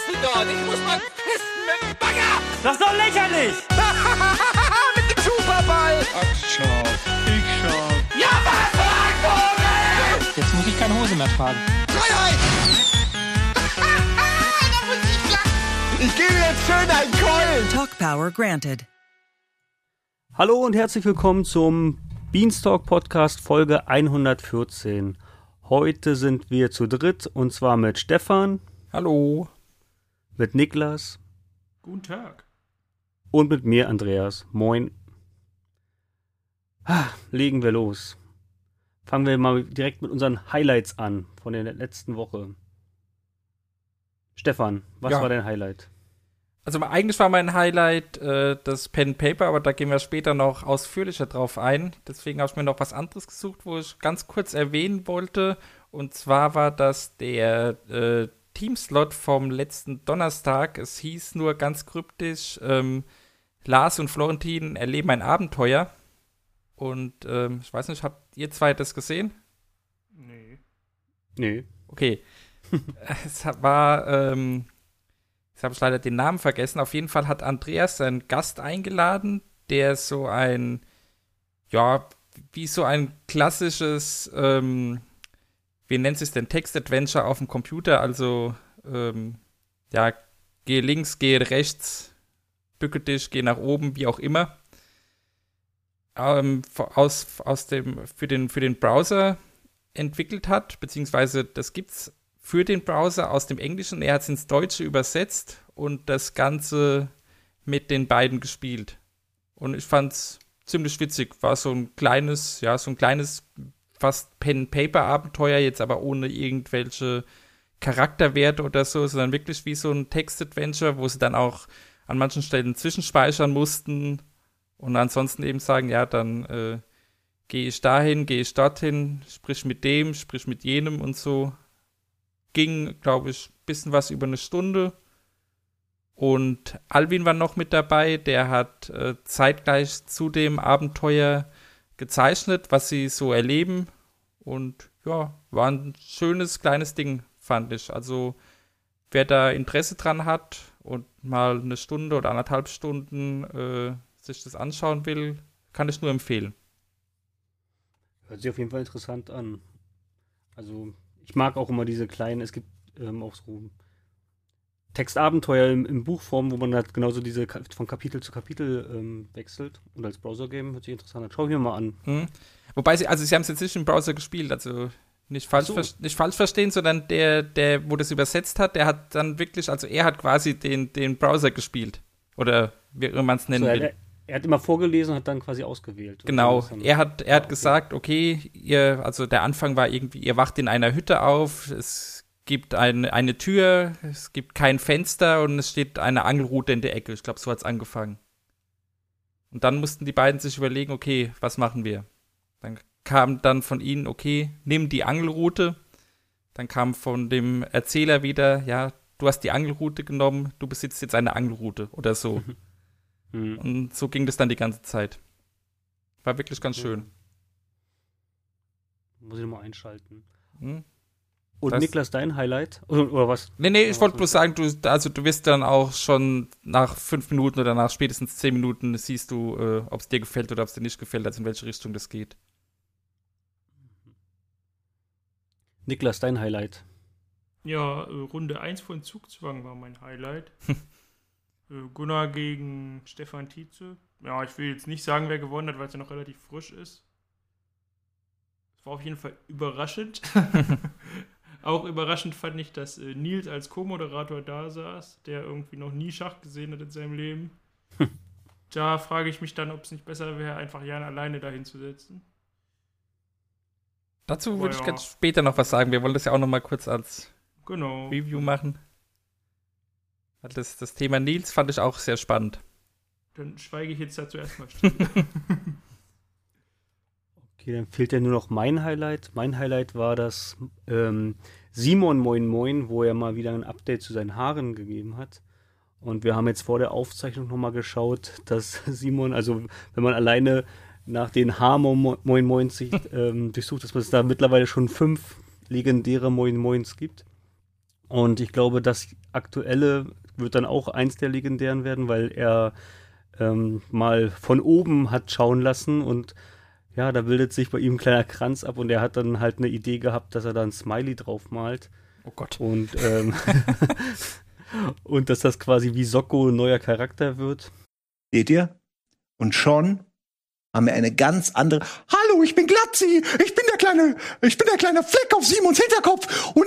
fressen dort. Ich muss mal pissen mit dem Bagger. Das ist doch lächerlich! mit dem Superball. Ach, schau. Ich schau. Ja, was, Vogel? Jetzt muss ich keine Hose mehr tragen. Freiheit. Ich gebe jetzt schön einen Keulen. Talk Power granted. Hallo und herzlich willkommen zum Beanstalk Podcast Folge 114. Heute sind wir zu dritt und zwar mit Stefan, Hallo. Mit Niklas Guten Tag. und mit mir Andreas. Moin. Ah, legen wir los. Fangen wir mal direkt mit unseren Highlights an von der letzten Woche. Stefan, was Ja. war dein Highlight? Also eigentlich war mein Highlight äh, das Pen Paper, aber da gehen wir später noch ausführlicher drauf ein. Deswegen habe ich mir noch was anderes gesucht, wo ich ganz kurz erwähnen wollte. Und zwar war das der äh, Teamslot vom letzten Donnerstag. Es hieß nur ganz kryptisch, ähm, Lars und Florentin erleben ein Abenteuer. Und ähm, ich weiß nicht, habt ihr zwei das gesehen? Nee. Nee. Okay. es hat- war, ähm, jetzt habe ich leider den Namen vergessen. Auf jeden Fall hat Andreas einen Gast eingeladen, der so ein, ja, wie so ein klassisches, ähm, wie nennt sich denn, Text-Adventure auf dem Computer, also, ähm, ja, gehe links, gehe rechts, bücke dich, geh nach oben, wie auch immer. Ähm, aus, aus dem, für den, für den Browser entwickelt hat, beziehungsweise das gibt's für den Browser aus dem Englischen. Er hat es ins Deutsche übersetzt und das Ganze mit den beiden gespielt. Und ich fand's ziemlich witzig. War so ein kleines, ja, so ein kleines, fast Pen-Paper-Abenteuer, jetzt aber ohne irgendwelche Charakterwerte oder so, sondern wirklich wie so ein Text-Adventure, wo sie dann auch an manchen Stellen zwischenspeichern mussten und ansonsten eben sagen, ja, dann äh, gehe ich dahin, gehe ich dorthin, sprich mit dem, sprich mit jenem und so. Ging, glaube ich, bisschen was über eine Stunde. Und Alvin war noch mit dabei, der hat äh, zeitgleich zu dem Abenteuer gezeichnet, was sie so erleben. Und ja, war ein schönes kleines Ding, fand ich. Also, wer da Interesse dran hat und mal eine Stunde oder anderthalb Stunden äh, sich das anschauen will, kann ich nur empfehlen. Hört sich auf jeden Fall interessant an. Also, ich mag auch immer diese kleinen, es gibt ähm, auch so Textabenteuer im, im Buchform, wo man halt genauso diese von Kapitel zu Kapitel ähm, wechselt. Und als Browser-Game hört sich interessant an. Schau ich mir mal an. Hm. Wobei sie, also sie haben es jetzt nicht im Browser gespielt, also nicht falsch, so. nicht falsch verstehen, sondern der, der, wo das übersetzt hat, der hat dann wirklich, also er hat quasi den, den Browser gespielt. Oder wie immer man es nennen So, will. er, er hat immer vorgelesen und hat dann quasi ausgewählt. Genau, er hat, er hat Ah, okay. gesagt, okay, ihr, also der Anfang war irgendwie, ihr wacht in einer Hütte auf, es gibt eine, eine Tür, es gibt kein Fenster und es steht eine Angelrute in der Ecke. Ich glaube, so hat es angefangen. Und dann mussten die beiden sich überlegen, okay, was machen wir? Dann kam dann von ihnen, okay, nimm die Angelrute. Dann kam von dem Erzähler wieder, ja, du hast die Angelrute genommen, du besitzt jetzt eine Angelrute oder so. Hm. Und so ging das dann die ganze Zeit. War wirklich ganz schön. Muss ich nochmal einschalten. Hm? Und Das- Niklas, dein Highlight? Oder, oder was? Nee, nee, ich wollte bloß sagen, du, also du wirst dann auch schon nach fünf Minuten oder nach spätestens zehn Minuten siehst du, äh, ob es dir gefällt oder ob es dir nicht gefällt, also in welche Richtung das geht. Niklas, dein Highlight. Ja, äh, Runde 1 von Zugzwang war mein Highlight. äh, Gunnar gegen Stefan Tietze. Ja, ich will jetzt nicht sagen, wer gewonnen hat, weil es ja noch relativ frisch ist. Es war auf jeden Fall überraschend. Auch überraschend fand ich, dass äh, Nils als Co-Moderator da saß, der irgendwie noch nie Schach gesehen hat in seinem Leben. da frage ich mich dann, ob es nicht besser wäre, einfach Jan alleine dahin zu setzen. Dazu Oh, würde ich ganz später noch was sagen. Wir wollen das ja auch noch mal kurz als Genau. Review machen. Das, das Thema Nils fand ich auch sehr spannend. Dann schweige ich jetzt dazu erstmal still. Okay, dann fehlt ja nur noch mein Highlight. Mein Highlight war das ähm, Simon Moin Moin, wo er mal wieder ein Update zu seinen Haaren gegeben hat. Und wir haben jetzt vor der Aufzeichnung nochmal geschaut, dass Simon, also wenn man alleine nach den Haar-Moin Moins ähm, durchsucht, dass es da mittlerweile schon fünf legendäre Moin Moins gibt. Und ich glaube, das aktuelle wird dann auch eins der legendären werden, weil er ähm, mal von oben hat schauen lassen und ja, da bildet sich bei ihm ein kleiner Kranz ab und er hat dann halt eine Idee gehabt, dass er da ein Smiley drauf malt. Oh Gott. Und, ähm, und dass das quasi wie Socko ein neuer Charakter wird. Seht ihr? Und schon haben wir eine ganz andere. Hallo, ich bin Glatzi. Ich bin der kleine, ich bin der kleine Fleck auf Simons Hinterkopf. Und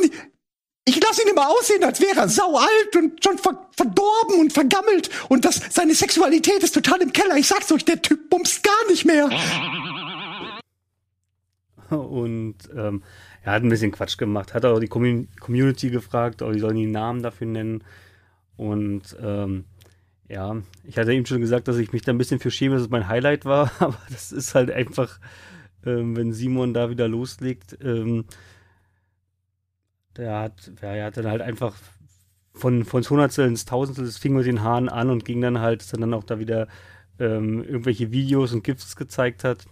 ich lasse ihn immer aussehen, als wäre er sau alt und schon ver verdorben und vergammelt. Und das, seine Sexualität ist total im Keller. Ich sag's euch, der Typ bumst gar nicht mehr. Und ähm, er hat ein bisschen Quatsch gemacht. Hat auch die Commun Community gefragt, ob die sollen die Namen dafür nennen. Und ähm, ja, ich hatte ihm schon gesagt, dass ich mich da ein bisschen für schäme, dass es mein Highlight war. Aber das ist halt einfach, ähm, wenn Simon da wieder loslegt. Ähm, der hat, ja, er hat dann halt einfach von, von Hundertstel ins Tausendstel, das fing mit den Haaren an und ging dann halt, dass er dann auch da wieder ähm, irgendwelche Videos und GIFs gezeigt hat.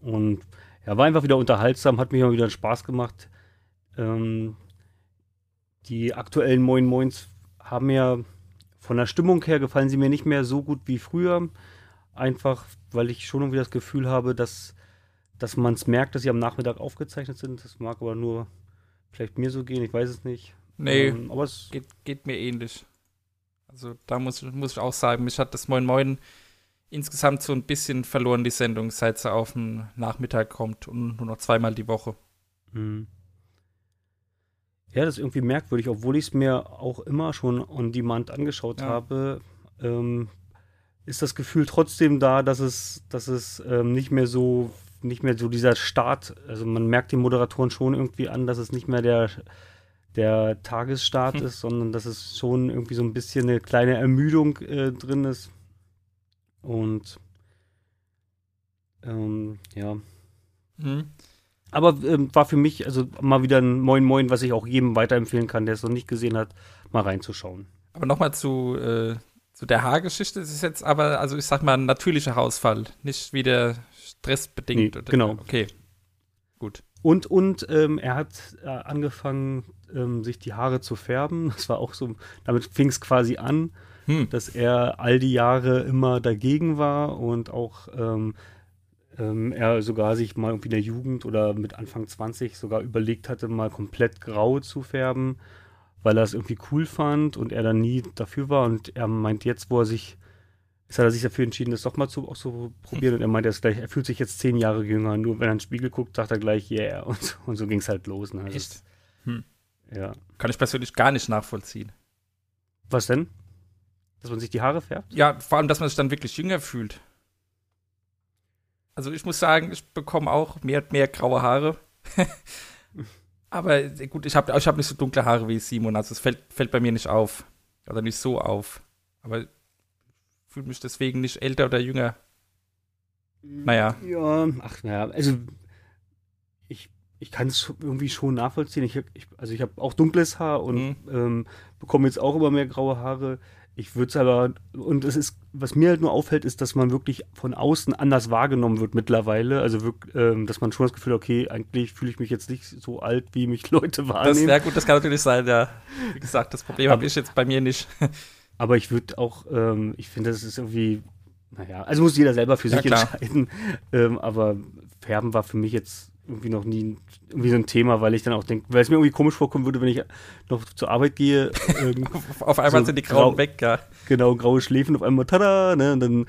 Und ja, war einfach wieder unterhaltsam, hat mich auch wieder Spaß gemacht. Ähm, die aktuellen Moin Moins haben mir von der Stimmung her gefallen sie mir nicht mehr so gut wie früher. Einfach, weil ich schon irgendwie das Gefühl habe, dass, dass man es merkt, dass sie am Nachmittag aufgezeichnet sind. Das mag aber nur vielleicht mir so gehen, ich weiß es nicht. Nee, Ähm, aber es geht, geht mir ähnlich. Also da muss, muss ich auch sagen, mich hat das Moin Moin insgesamt so ein bisschen verloren, die Sendung, seit sie auf den Nachmittag kommt und nur noch zweimal die Woche. Mhm. Ja, das ist irgendwie merkwürdig, obwohl ich es mir auch immer schon on demand angeschaut Ja. habe, ähm, ist das Gefühl trotzdem da, dass es, dass es ähm, nicht mehr so, nicht mehr so dieser Start, also man merkt den Moderatoren schon irgendwie an, dass es nicht mehr der, der Tagesstart Hm. ist, sondern dass es schon irgendwie so ein bisschen eine kleine Ermüdung äh, drin ist. Und ähm, ja. Mhm. Aber ähm, war für mich also mal wieder ein Moin Moin, was ich auch jedem weiterempfehlen kann, der es noch nicht gesehen hat, mal reinzuschauen. Aber nochmal zu, äh, zu der Haargeschichte. Es ist jetzt aber, also ich sag mal, ein natürlicher Hausfall, nicht wieder stressbedingt. Nee, oder- genau. Okay. Gut. Und, und ähm, er hat äh, angefangen, ähm, sich die Haare zu färben. Das war auch so, damit fing es quasi an, Hm. dass er all die Jahre immer dagegen war und auch ähm, ähm, er sogar sich mal irgendwie in der Jugend oder mit Anfang 20 sogar überlegt hatte, mal komplett grau zu färben, weil er es irgendwie cool fand und er dann nie dafür war. Und er meint jetzt, wo er sich, jetzt hat er sich dafür entschieden, das doch mal zu, auch so probieren. Und er meint jetzt gleich, er fühlt sich jetzt zehn Jahre jünger. Nur wenn er in den Spiegel guckt, sagt er gleich, yeah. Und, so- und so ging es halt los. Ne? Also Echt? es- Ja. Kann ich persönlich gar nicht nachvollziehen. Was denn? Dass man sich die Haare färbt? Ja, vor allem, dass man sich dann wirklich jünger fühlt. Also ich muss sagen, ich bekomme auch mehr und mehr graue Haare. Aber gut, ich habe ich hab nicht so dunkle Haare wie Simon, also es fällt, fällt bei mir nicht auf. Oder nicht so auf. Aber ich fühle mich deswegen nicht älter oder jünger. Naja. Ja, ach naja, also ich, ich kann es irgendwie schon nachvollziehen. Ich, ich, also ich habe auch dunkles Haar und Mhm. ähm, bekomme jetzt auch immer mehr graue Haare. Ich würde es aber, und es ist, was mir halt nur auffällt, ist, dass man wirklich von außen anders wahrgenommen wird mittlerweile. Also wirklich, ähm, dass man schon das Gefühl hat, okay, eigentlich fühle ich mich jetzt nicht so alt, wie mich Leute Das wahrnehmen. wäre gut, das kann natürlich sein, ja. Wie gesagt, das Problem habe ich jetzt bei mir nicht. Aber ich würde auch, ähm, ich finde, das ist irgendwie, naja, also muss jeder selber für Ja, sich klar. entscheiden. Ähm, aber Färben war für mich jetzt irgendwie noch nie irgendwie so ein Thema, weil ich dann auch denke, weil es mir irgendwie komisch vorkommen würde, wenn ich noch zur Arbeit gehe, ähm, Auf einmal So sind die Grauen grau- weg, ja. genau, graue Schläfen auf einmal, tada, ne, und dann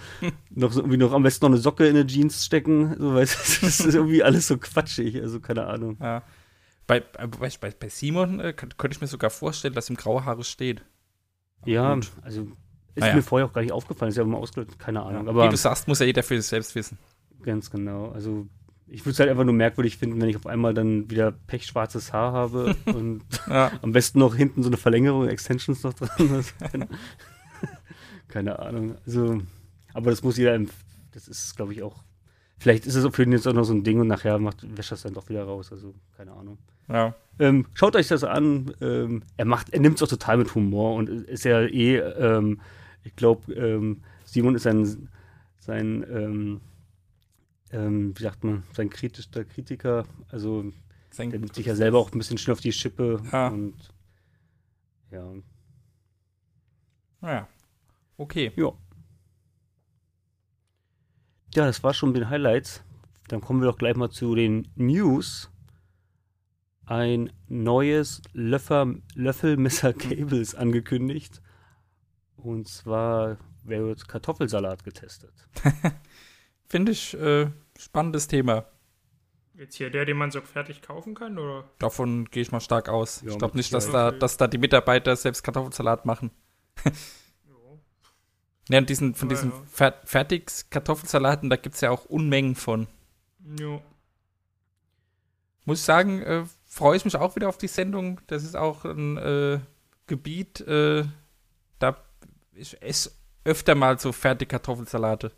noch so, irgendwie noch am besten noch eine Socke in eine Jeans stecken, so, weißt du, das ist irgendwie alles so quatschig, also keine Ahnung. ja. Bei, bei, bei, Simon äh, könnte ich mir sogar vorstellen, dass ihm graue Haare stehen. Ja, gut. also ist Naja. mir vorher auch gar nicht aufgefallen, ist ja immer ausgelöst, keine Ahnung, Wie aber du sagst, muss ja jeder für sich selbst wissen. Ganz genau. Also ich würde es halt einfach nur merkwürdig finden, wenn ich auf einmal dann wieder pechschwarzes Haar habe und Ja. am besten noch hinten so eine Verlängerung, Extensions noch dran. keine, keine Ahnung. Also, aber das muss jeder, das ist, glaube ich, auch. Vielleicht ist es für ihn jetzt auch noch so ein Ding und nachher macht, wäscht das dann doch wieder raus. Also, keine Ahnung. ja. Ähm, schaut euch das an. Ähm, er macht, er nimmt es auch total mit Humor und ist ja eh, ähm, ich glaube, ähm, Simon ist ein, sein, ähm, wie sagt man, sein kritischer Kritiker. Also Sein- der nimmt sich ja selber auch ein bisschen schnell auf die Schippe Ja. und Ja, Naja. Okay. ja. Ja, das war schon mit den Highlights. Dann kommen wir doch gleich mal zu den News. Ein neues Löffer, Löffelmesser Cables angekündigt. Und zwar wird Kartoffelsalat getestet. Finde ich äh, spannendes Thema. Jetzt hier der, den man so fertig kaufen kann, oder? Davon gehe ich mal stark aus. Ja, ich glaube nicht, dass da, dass da die Mitarbeiter selbst Kartoffelsalat machen. Jo. Ja, und diesen, von Ja, diesen ja. Fer Fertig-Kartoffelsalaten, da gibt es ja auch Unmengen von. Jo. Muss ich sagen, äh, freue ich mich auch wieder auf die Sendung. Das ist auch ein äh, Gebiet, äh, da ich esse öfter mal so Fertig-Kartoffelsalate.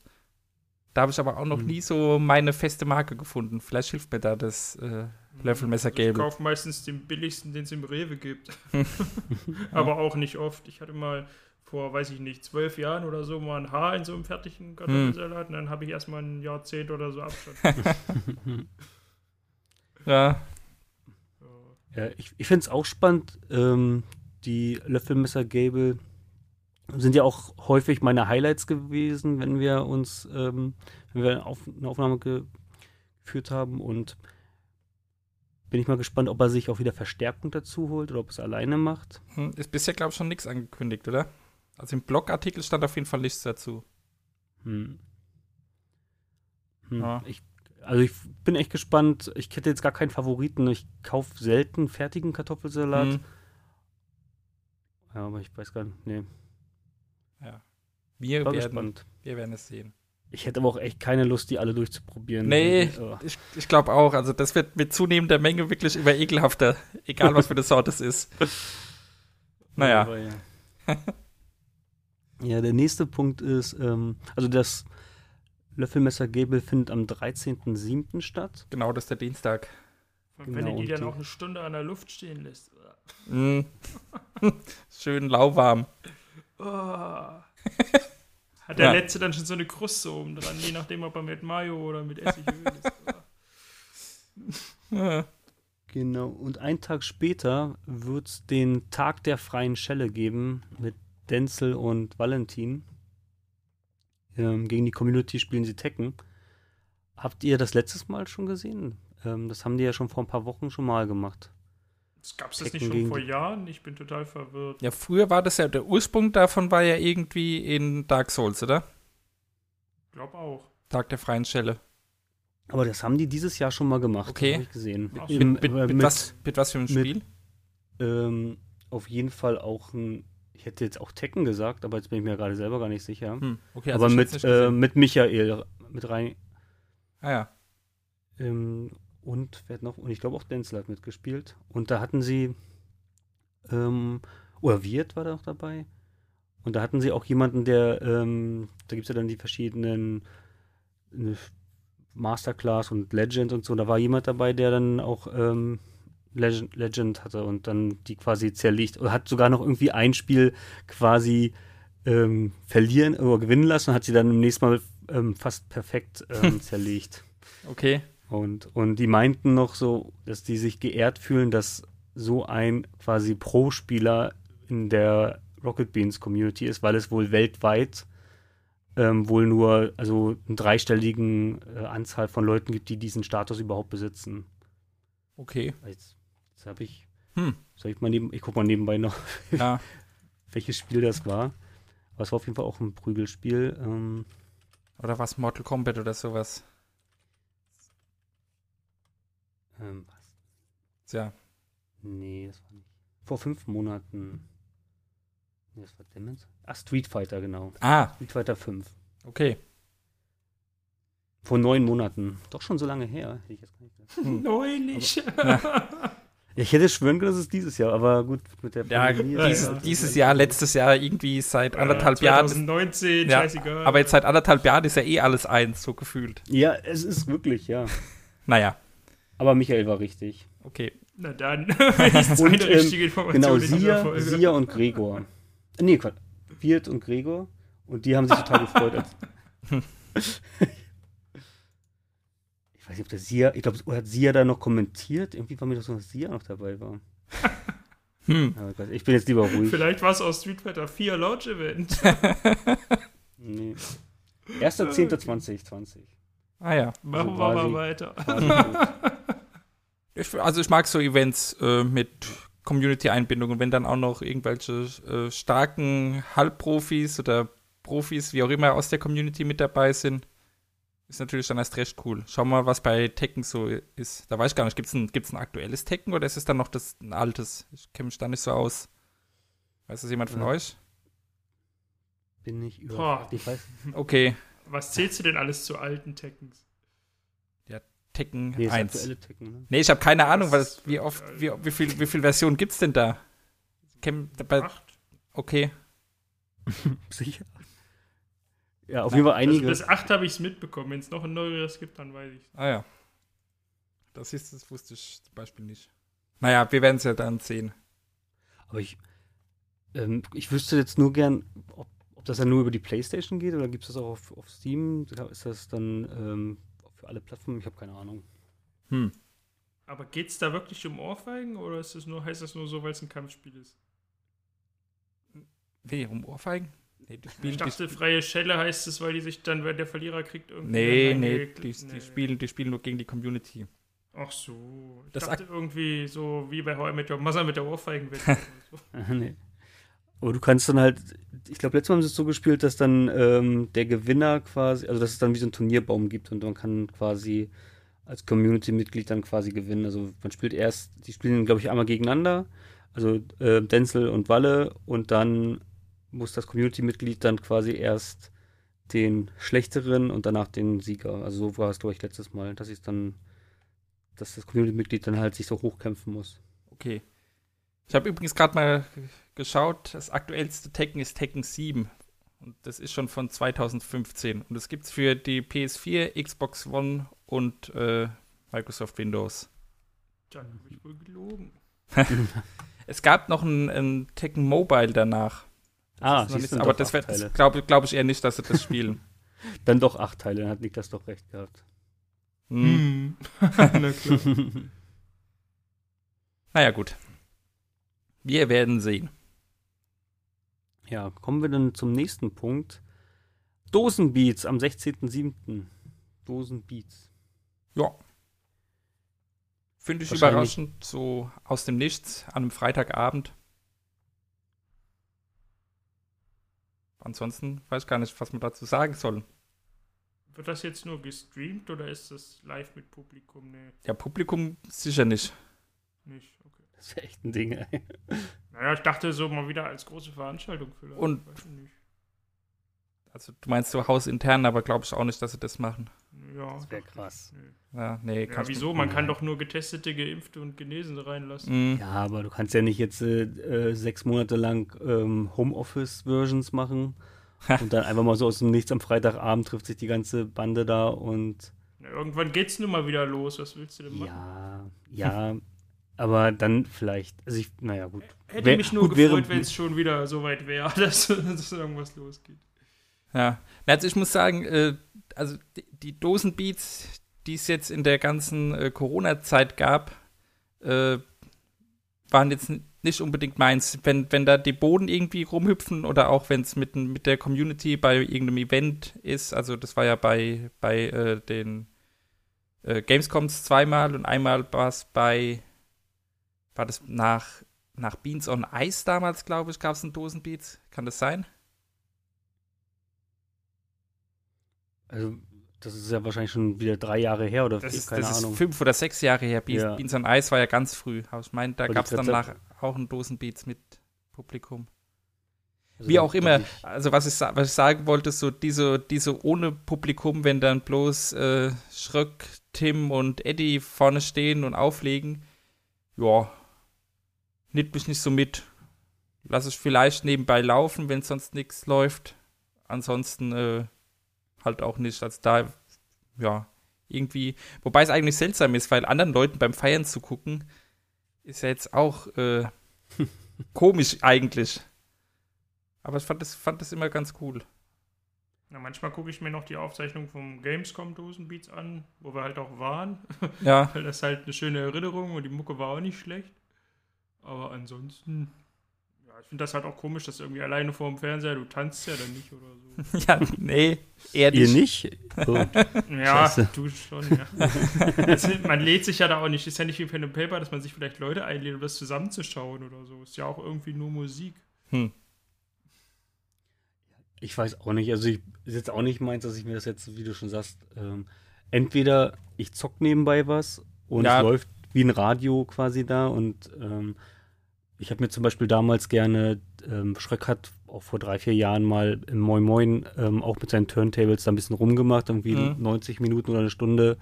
Da habe ich aber auch noch Hm. nie so meine feste Marke gefunden. Vielleicht hilft mir da das äh, Löffelmesser Ich Gable. kaufe meistens den billigsten, den es im Rewe gibt. Aber auch nicht oft. Ich hatte mal vor, weiß ich nicht, zwölf Jahren oder so mal ein Haar in so einem fertigen Kartoffelsalat und dann habe ich erstmal ein Jahrzehnt oder so Abstand. Ja, Ja, ich ich finde es auch spannend. Ähm, die Löffelmesser Gable sind ja auch häufig meine Highlights gewesen, wenn wir uns, ähm, wenn wir auf, eine Aufnahme ge geführt haben. Und bin ich mal gespannt, ob er sich auch wieder Verstärkung dazu holt oder ob er es alleine macht. hm, ist bisher, glaube ich, schon nichts angekündigt, oder? Also im Blogartikel stand auf jeden Fall nichts dazu. Hm. Hm. Ja. Ich, also ich bin echt gespannt. Ich hätte jetzt gar keinen Favoriten. Ich kaufe selten fertigen Kartoffelsalat. Hm, Ja, aber ich weiß gar nicht. Nee, ja. Wir werden, gespannt. wir werden es sehen. Ich hätte aber auch echt keine Lust, die alle durchzuprobieren. Nee, Oh. ich, ich glaube auch. Also das wird mit zunehmender Menge wirklich immer ekelhafter. Egal, was für eine Sorte es ist. Naja. Aber ja. ja, der nächste Punkt ist, ähm, also das Löffelmesser Gable findet am 13.07. statt. Genau, das ist der Dienstag. Und Genau, wenn du die dann auch eine Stunde an der Luft stehen lässt. Mm. Schön lauwarm. Oh. Hat der Ja. letzte dann schon so eine Kruste oben dran, je nachdem, ob er mit Mayo oder mit Essiköl ist. Ja. Genau, und einen Tag später wird es den Tag der freien Schelle geben mit Denzel und Valentin. Ähm, gegen die Community spielen sie Tekken. Habt ihr das letztes Mal schon gesehen? Ähm, das haben die ja schon vor ein paar Wochen schon mal gemacht. Das gab es das nicht schon vor Jahren? Ich bin total verwirrt. ja, früher war das ja, der Ursprung davon war ja irgendwie in Dark Souls, oder? Glaub auch. Tag der freien Schelle. Aber das haben die dieses Jahr schon mal gemacht. Okay. Habe ich gesehen. Ach, Im- Mit, mit, äh, mit, was, mit was für einem mit- Spiel? Ähm, auf jeden Fall auch ein, ich hätte jetzt auch Tekken gesagt, aber jetzt bin ich mir gerade selber gar nicht sicher. Hm, okay, aber ich mit, äh, mit Michael mit rein. ah ja. Ähm, und wer hat noch? Und ich glaube auch Denzel hat mitgespielt. Und da hatten sie, ähm, oder Wirt war da noch dabei. Und da hatten sie auch jemanden, der, ähm, da gibt es ja dann die verschiedenen eine Masterclass und Legend und so. Da war jemand dabei, der dann auch ähm, Legend, Legend hatte und dann die quasi zerlegt. Oder hat sogar noch irgendwie ein Spiel quasi ähm, verlieren oder gewinnen lassen und hat sie dann im nächsten Mal ähm, fast perfekt ähm, zerlegt. Okay. Und, und die meinten noch so, dass die sich geehrt fühlen, dass so ein quasi Pro-Spieler in der Rocket Beans Community ist, weil es wohl weltweit ähm, wohl nur also eine dreistelligen äh, Anzahl von Leuten gibt, die diesen Status überhaupt besitzen. Okay. Jetzt, jetzt habe ich, Hm. soll ich mal neben, ich gucke mal nebenbei noch, Ja. welches Spiel das war. Aber es war auf jeden Fall auch ein Prügelspiel. Ähm, Oder was Mortal Kombat oder sowas. Ähm, was? Ja. Nee, das war nicht. Vor fünf Monaten. Nee, das war Demons? Ach, Street Fighter, genau. Ah, Street Fighter 5. okay. Vor neun Monaten. Doch schon so lange her. Hätte ich jetzt gar nicht gedacht. Neulich. Ja, ich hätte schwören können, dass es dieses Jahr, aber gut, mit der Ja, Pandemie- dieses, ja. dieses Jahr, letztes Jahr irgendwie seit anderthalb Jahren. ist- 2019, Ja, scheißegal. Aber jetzt seit anderthalb Jahren ist ja eh alles eins, so gefühlt. Ja, es ist wirklich, ja. Naja, Aber Michael war richtig. okay. Na dann, ist Und, eine ähm, richtige Information Genau, Sia. Sia und Gregor. Nee, Quatsch. Wirt und Gregor. Und die haben sich total gefreut. Ich weiß nicht, ob der Sia, ich glaube, hat Sia da noch kommentiert? Irgendwie war mir das so, dass Sia noch dabei war. Hm. Ja, ich bin jetzt lieber ruhig. Vielleicht war es aus Street Fighter 4 Launch Event. Nee. 1.10.2020. Ah ja. Machen Also wir mal weiter. Ich, also ich mag so Events äh, mit Community-Einbindung und wenn dann auch noch irgendwelche äh, starken Halbprofis oder Profis, wie auch immer, aus der Community mit dabei sind, ist natürlich dann erst recht cool. Schau mal, was bei Tekken so ist. Da weiß ich gar nicht, gibt es ein, gibt's ein aktuelles Tekken oder ist es dann noch das ein altes? Ich kenne mich da nicht so aus. Weiß das jemand von Ja. euch? Bin ich überrascht. Ich weiß. Okay, Was zählst du denn alles zu alten Tekkens? Tekken Nee, das 1. aktuelle Tekken, ne? Nee, ich habe keine Ahnung, weil Das es, wie ist oft, wie, wie viel, wie viel Versionen gibt's denn da? Kenn, bei, Acht? okay. Sicher. Ja, auf jeden Fall Also einige. bis 8 habe ich es mitbekommen. Wenn es noch ein neueres gibt, dann weiß ich Ah ja. Das ist, das wusste ich zum Beispiel nicht. Naja, wir werden es ja dann sehen. Aber ich, ähm, ich wüsste jetzt nur gern, ob, ob das dann nur über die Playstation geht oder gibt es das auch auf, auf Steam? Ist das dann ähm, für alle Plattformen? Ich habe keine Ahnung. Hm. Aber geht es da wirklich um Ohrfeigen oder ist das nur, heißt das nur so, weil es ein Kampfspiel ist? Wie, um Ohrfeigen? Nee, die spielen, Ich dachte, freie Schelle heißt es, weil die sich dann, wenn der Verlierer kriegt, die, irgendwie. nee, nee, die, die, spielen, die spielen nur gegen die Community. Ach so. Ich Das dachte irgendwie so wie bei How I Met Your Mother mit der Ohrfeigen. so. nee. Aber du kannst dann halt, ich glaube, letztes Mal haben sie es so gespielt, dass dann ähm, der Gewinner quasi, also dass es dann wie so einen Turnierbaum gibt und man kann quasi als Community-Mitglied dann quasi gewinnen. Also man spielt erst, die spielen, glaube ich, einmal gegeneinander, also äh, Denzel und Walle und dann muss das Community-Mitglied dann quasi erst den schlechteren und danach den Sieger. Also so war es, glaube ich, letztes Mal, dass ich dann, dass das Community-Mitglied dann halt sich so hochkämpfen muss. Okay. Ich habe übrigens gerade mal geschaut, das aktuellste Tekken ist Tekken 7. Und das ist schon von 2015. Und das gibt es für die PS4, Xbox One und äh, Microsoft Windows. Dann habe ich wohl gelogen. Es gab noch ein, ein Tekken Mobile danach. Ah, Das ist siehst du, nicht, aber das, das glaube glaub ich eher nicht, dass sie das spielen. Dann doch acht Teile, dann hat Niklas doch recht gehabt. hm. Na klar. Naja, gut. Wir werden sehen. ja, kommen wir dann zum nächsten Punkt. Dosenbeats am 16.07. Dosenbeats. Ja. Finde ich überraschend, so aus dem Nichts an einem Freitagabend. Ansonsten weiß ich gar nicht, was man dazu sagen soll. Wird das jetzt nur gestreamt oder ist das live mit Publikum? Nee, Ja, Publikum sicher nicht. nicht. Okay. Das wäre echt ein Ding, ey. Naja, ich dachte so mal wieder als große Veranstaltung vielleicht. Und- Weiß ich nicht. Also du meinst so hausintern, aber glaube ich auch nicht, dass sie das machen. Ja, Das wär dachte ich. krass. Nee. Ja, nee, Ja, kannst wieso? Man kann doch nur getestete, geimpfte und Genesene reinlassen. Mhm. Ja, aber du kannst ja nicht jetzt äh, äh, sechs Monate lang ähm, Homeoffice-Versions machen und dann einfach mal so aus dem Nichts am Freitagabend trifft sich die ganze Bande da und Na, irgendwann geht's nun mal wieder los. Was willst du denn machen? ja, ja, aber dann vielleicht, also ich, naja, gut. Hätte Wär- mich nur gut, gefreut, wenn es schon wieder so weit wäre, dass, dass irgendwas losgeht. Ja, also ich muss sagen, äh, also die, die Dosenbeats, die es jetzt in der ganzen äh, Corona-Zeit gab, äh, waren jetzt nicht unbedingt meins. Wenn, wenn da die Boden irgendwie rumhüpfen oder auch wenn es mit, mit der Community bei irgendeinem Event ist, also das war ja bei, bei äh, den äh, Gamescoms zweimal und einmal war es bei, war das nach, nach Beans on Ice damals, glaube ich, gab es einen Dosenbeats. Kann das sein? Also, das ist ja wahrscheinlich schon wieder drei Jahre her oder Das, ist, keine das Ahnung. ist fünf oder sechs Jahre her. Beans, Ja. Beans on Ice war ja ganz früh. Aber Ich meine, da gab es danach auch einen Dosenbeats mit Publikum. Also, Wie auch immer. Also was ich, was ich sagen wollte, so diese, diese ohne Publikum, wenn dann bloß äh, Schröck, Tim und Eddie vorne stehen und auflegen, ja, nimmt mich nicht so mit. Lass ich vielleicht nebenbei laufen, wenn sonst nichts läuft. Ansonsten äh, halt auch nicht. Also da, ja, irgendwie, wobei es eigentlich seltsam ist, weil anderen Leuten beim Feiern zu gucken, ist ja jetzt auch äh, komisch eigentlich. Aber ich fand das, fand das immer ganz cool. Na, manchmal gucke ich mir noch die Aufzeichnung vom Gamescom Dosenbeats an, wo wir halt auch waren. Ja, Weil das halt eine schöne Erinnerung und die Mucke war auch nicht schlecht. Aber ansonsten, ja, ich finde das halt auch komisch, dass du irgendwie alleine vor dem Fernseher, du tanzt ja dann nicht oder so. ja, nee, eher Ihr nicht. nicht? Oh, Ja, Scheiße. du schon, ja. also, man lädt sich ja da auch nicht. Ist ja nicht wie Pen and Paper, dass man sich vielleicht Leute einlädt, um das zusammenzuschauen oder so. Ist ja auch irgendwie nur Musik. Hm. Ich weiß auch nicht. Also ich ist jetzt auch nicht meins, dass ich mir das jetzt, wie du schon sagst, ähm, entweder ich zock nebenbei was und Ja. es läuft wie ein Radio quasi da und ähm, ich habe mir zum Beispiel damals gerne, ähm, Schröck hat auch vor drei, vier Jahren mal im Moin Moin ähm, auch mit seinen Turntables da ein bisschen rumgemacht, irgendwie Mhm. 90 Minuten oder eine Stunde.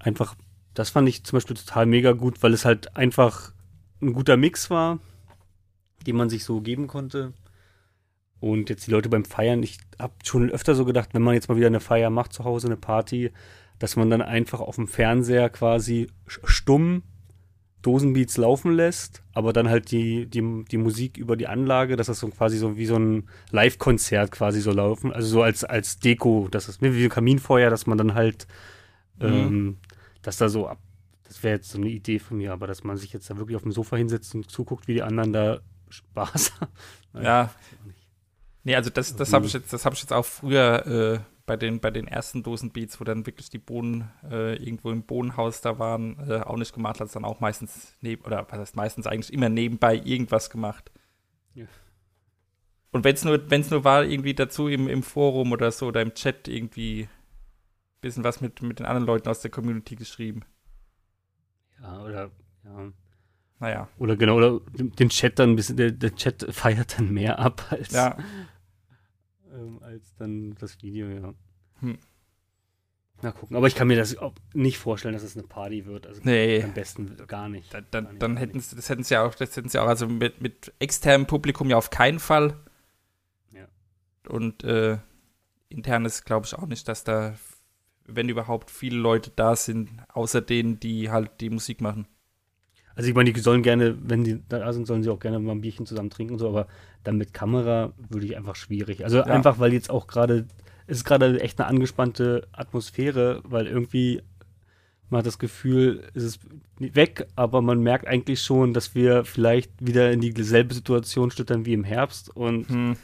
Einfach, das fand ich zum Beispiel total mega gut, weil es halt einfach ein guter Mix war, den man sich so geben konnte. Und jetzt die Leute beim Feiern, ich habe schon öfter so gedacht, wenn man jetzt mal wieder eine Feier macht zu Hause, eine Party, dass man dann einfach auf dem Fernseher quasi stumm Dosenbeats laufen lässt, aber dann halt die, die, die Musik über die Anlage, dass das so quasi so wie so ein Live-Konzert quasi so laufen, also so als, als Deko, das ist wie ein Kaminfeuer, dass man dann halt, ähm, dass da so ab, das wäre jetzt so eine Idee von mir, aber dass man sich jetzt da wirklich auf dem Sofa hinsetzt und zuguckt, wie die anderen da Spaß haben. Ja. Nee, also das, das habe ich jetzt, das habe ich jetzt auch früher äh, bei den bei den ersten Dosenbeats, wo dann wirklich die Bohnen äh, irgendwo im Bohnenhaus da waren, äh, auch nicht gemacht, hat dann auch meistens neben oder was heißt meistens eigentlich immer nebenbei irgendwas gemacht. Ja. Und wenn es nur wenn es nur war irgendwie dazu im, im Forum oder so oder im Chat irgendwie bisschen was mit mit den anderen Leuten aus der Community geschrieben. Ja, oder, ja. Naja, Oder genau, oder den Chat dann ein bisschen, der, der Chat feiert dann mehr ab als, ja, ähm, als dann das Video, ja. Hm. Na gucken, aber ich kann mir das nicht vorstellen, dass es eine Party wird. Also nee. am besten gar nicht. Dann, Gar dann, nicht, dann gar hätten sie, das hätten sie ja auch, das hätten sie auch, also mit, mit externem Publikum ja auf keinen Fall. Ja. Und äh, internes glaube ich auch nicht, dass da, wenn überhaupt, viele Leute da sind, außer denen, die halt die Musik machen. Also ich meine, die sollen gerne, wenn die da sind, sollen sie auch gerne mal ein Bierchen zusammen trinken und so, aber dann mit Kamera würde ich einfach schwierig. Also einfach, weil jetzt auch gerade, es ist gerade echt eine angespannte Atmosphäre, weil irgendwie man hat das Gefühl, es ist weg, aber man merkt eigentlich schon, dass wir vielleicht wieder in dieselbe Situation schlittern wie im Herbst und Hm.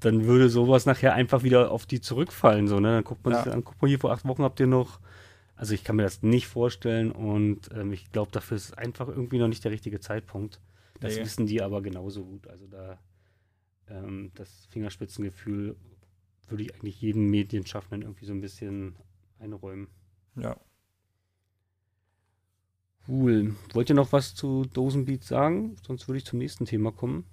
dann würde sowas nachher einfach wieder auf die zurückfallen. So, ne? Dann guckt man Ja. sich an, guck mal hier, vor acht Wochen habt ihr noch. Also ich kann mir das nicht vorstellen und ähm, ich glaube, dafür ist es einfach irgendwie noch nicht der richtige Zeitpunkt. Das Nee. wissen die aber genauso gut. Also da ähm, das Fingerspitzengefühl würde ich eigentlich jedem Medienschaffenden irgendwie so ein bisschen einräumen. Ja. Cool. Wollt ihr noch was zu Dosenbeat sagen? Sonst würde ich zum nächsten Thema kommen.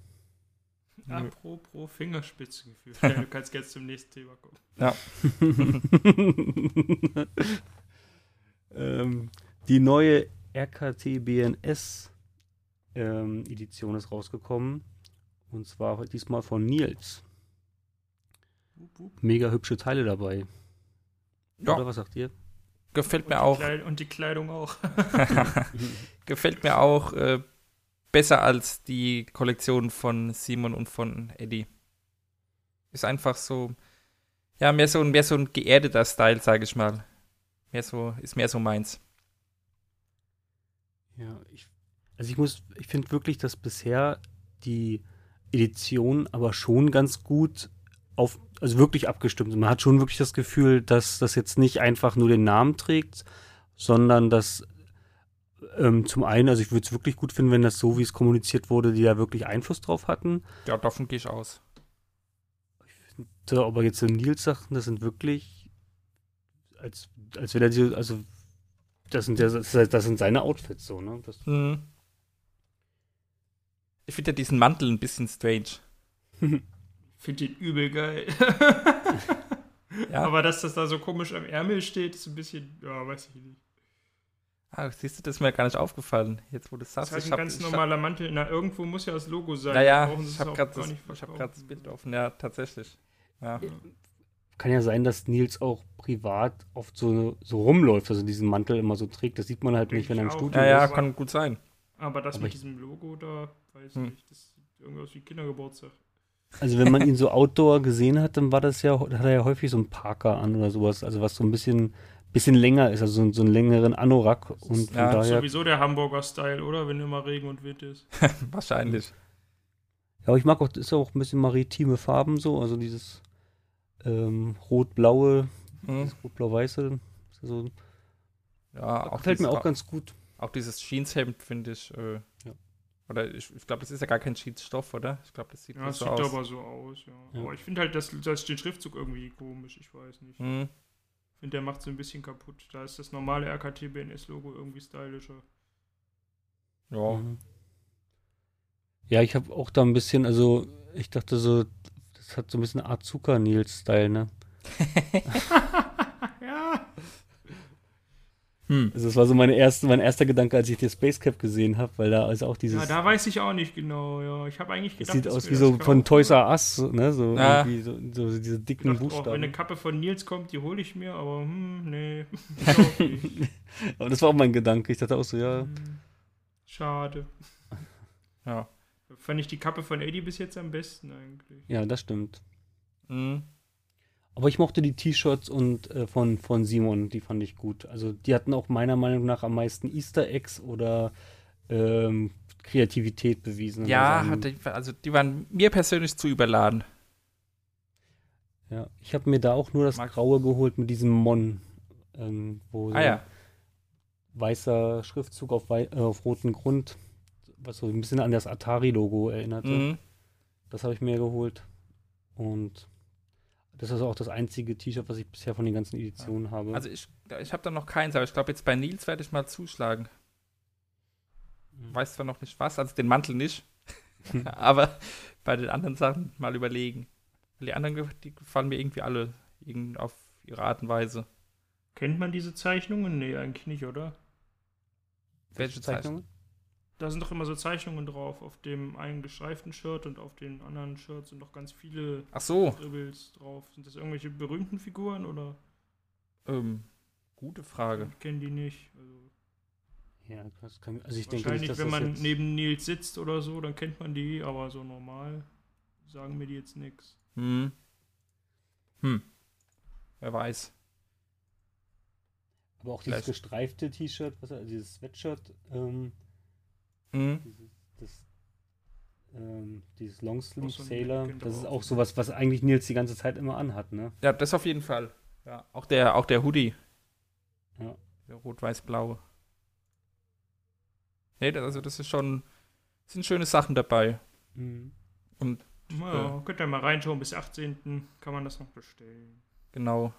Apropos Fingerspitzengefühl. Ja, du kannst jetzt zum nächsten Thema kommen. ähm, die neue RKT BNS ähm, Edition ist rausgekommen. Und zwar diesmal von Nils. Mega hübsche Teile dabei. Ja. Oder was sagt ihr? Gefällt Und mir auch. Kleid- Und die Kleidung auch. Gefällt mir auch äh, besser als die Kollektion von Simon und von Eddie. Ist einfach so, ja, mehr so, ein- mehr so ein geerdeter Style, sage ich mal. Mehr so, ist mehr so meins. Ja, ich, also ich muss, ich finde wirklich, dass bisher die Edition aber schon ganz gut auf, also wirklich abgestimmt. Man hat schon wirklich das Gefühl, dass das jetzt nicht einfach nur den Namen trägt, sondern dass ähm, zum einen, also ich würde es wirklich gut finden, wenn das so, wie es kommuniziert wurde, die da wirklich Einfluss drauf hatten. Ja, davon gehe ich aus. So, aber jetzt so Nils Sachen, das sind wirklich, als, als wenn er die, also das sind ja, das das sind seine Outfits so, ne? Das, Hm. Ich finde ja diesen Mantel ein bisschen strange. Finde den übel geil. Ja. Aber dass das da so komisch am Ärmel steht, ist ein bisschen, ja, weiß ich nicht. Ah, siehst du, das ist mir gar nicht aufgefallen. Jetzt, wo du es Das sagst. ist halt ich ein ganz normaler Mantel. Na, irgendwo muss ja das Logo sein. Naja, ich habe gerade das, hab grad das. Bild offen. Ja, tatsächlich. Ja. Kann ja sein, dass Nils auch privat oft so, so rumläuft, also diesen Mantel immer so trägt. Das sieht man halt nicht, wenn er im auch. Studio Ja, ja, ist. kann gut sein. Aber das Aber mit ich- diesem Logo da, weiß Hm. nicht, das sieht irgendwie aus wie Kindergeburtstag. Also wenn man ihn so outdoor gesehen hat, dann war das ja, hat er ja häufig so einen Parker an oder sowas, also was so ein bisschen bisschen länger ist, also so, so einen längeren Anorak. Und von ja, daher. Sowieso der Hamburger-Style, oder? Wenn immer Regen und Wind ist. Wahrscheinlich. Ja, aber ich mag auch, das ist auch ein bisschen maritime Farben so, also dieses ähm, rot-blaue, Mhm. das rot-blau-weiße. So, Ja, auch gefällt mir auch ganz gut. Auch dieses Jeanshemd finde ich. Äh, Ja. Oder ich, ich glaube, das ist ja gar kein Jeansstoff, oder? Ich glaube, das sieht Ja, es so sieht aus. aber so aus, ja. Ja. Aber ich finde halt das, das, den Schriftzug irgendwie komisch, ich weiß nicht. Mhm. Ich finde, der macht so ein bisschen kaputt. Da ist das normale RKTBNS-Logo irgendwie stylischer. Ja. Mhm. Ja, ich habe auch da ein bisschen, also ich dachte so, das hat so ein bisschen Azuka-Nils-Style, ne? ja. Hm. Also das war so meine erste, mein erster Gedanke, als ich die Space Cap gesehen habe, weil da ist auch dieses, ja, da weiß ich auch nicht genau, ja. Ich habe eigentlich das gedacht, sieht dass aus wie das so von Toys R Us, ne? So Ja. irgendwie so, so diese Ich dicken dachte auch, wenn Buchstaben. eine Kappe von Nils kommt, die hole ich mir, aber hm, nee. Aber das war auch mein Gedanke. Ich dachte auch so, ja, Hm, Schade. Ja. Fand ich die Kappe von Eddie bis jetzt am besten eigentlich. ja, das stimmt. Mhm. Aber ich mochte die T-Shirts und äh, von, von Simon, die fand ich gut. Also die hatten auch meiner Meinung nach am meisten Easter Eggs oder ähm, Kreativität bewiesen. Ja, Also, hatte ich, also die waren mir persönlich zu überladen. ja. Ich habe mir da auch nur das Mag- Graue geholt mit diesem Mon, ähm, wo so Ah ja. weißer Schriftzug auf, wei äh, auf roten Grund, was so ein bisschen an das Atari-Logo erinnerte. Mhm. Das habe ich mir geholt. Und das ist auch das einzige T-Shirt, was ich bisher von den ganzen Editionen habe. Also ich, ich habe da noch keins, aber ich glaube jetzt bei Nils werde ich mal zuschlagen. Mhm. Weiß zwar noch nicht was, also den Mantel nicht, aber bei den anderen Sachen mal überlegen. Weil die anderen, die gefallen mir irgendwie alle irgend auf ihre Art und Weise. Kennt man diese Zeichnungen? Nee, eigentlich nicht, oder? Welche Zeichnungen? Da sind doch immer so Zeichnungen drauf, auf dem einen gestreiften Shirt und auf den anderen Shirts sind doch ganz viele Ach so, Dribbles drauf. Sind das irgendwelche berühmten Figuren oder? ähm, gute Frage. Ich kenne die nicht. Also ja, das kann, also ich denke wahrscheinlich, nicht, dass wenn das man jetzt, neben Nils sitzt oder so, dann kennt man die, aber so normal sagen mir die jetzt nichts. Hm. Hm. Wer weiß. aber auch dieses vielleicht- gestreifte T-Shirt, was er- dieses Sweatshirt, ähm, Hm. dieses, das, ähm, dieses Longsleeve so Sailor, das ist auch sowas, was eigentlich Nils die ganze Zeit immer anhat, ne? Ja, das auf jeden Fall. Ja, auch der, auch der Hoodie. Ja. Der rot-weiß-blaue. Nee, das, also das ist schon, sind schöne Sachen dabei. Mhm. Ja, könnt ihr mal reinschauen, bis 18. kann man das noch bestellen. Genau.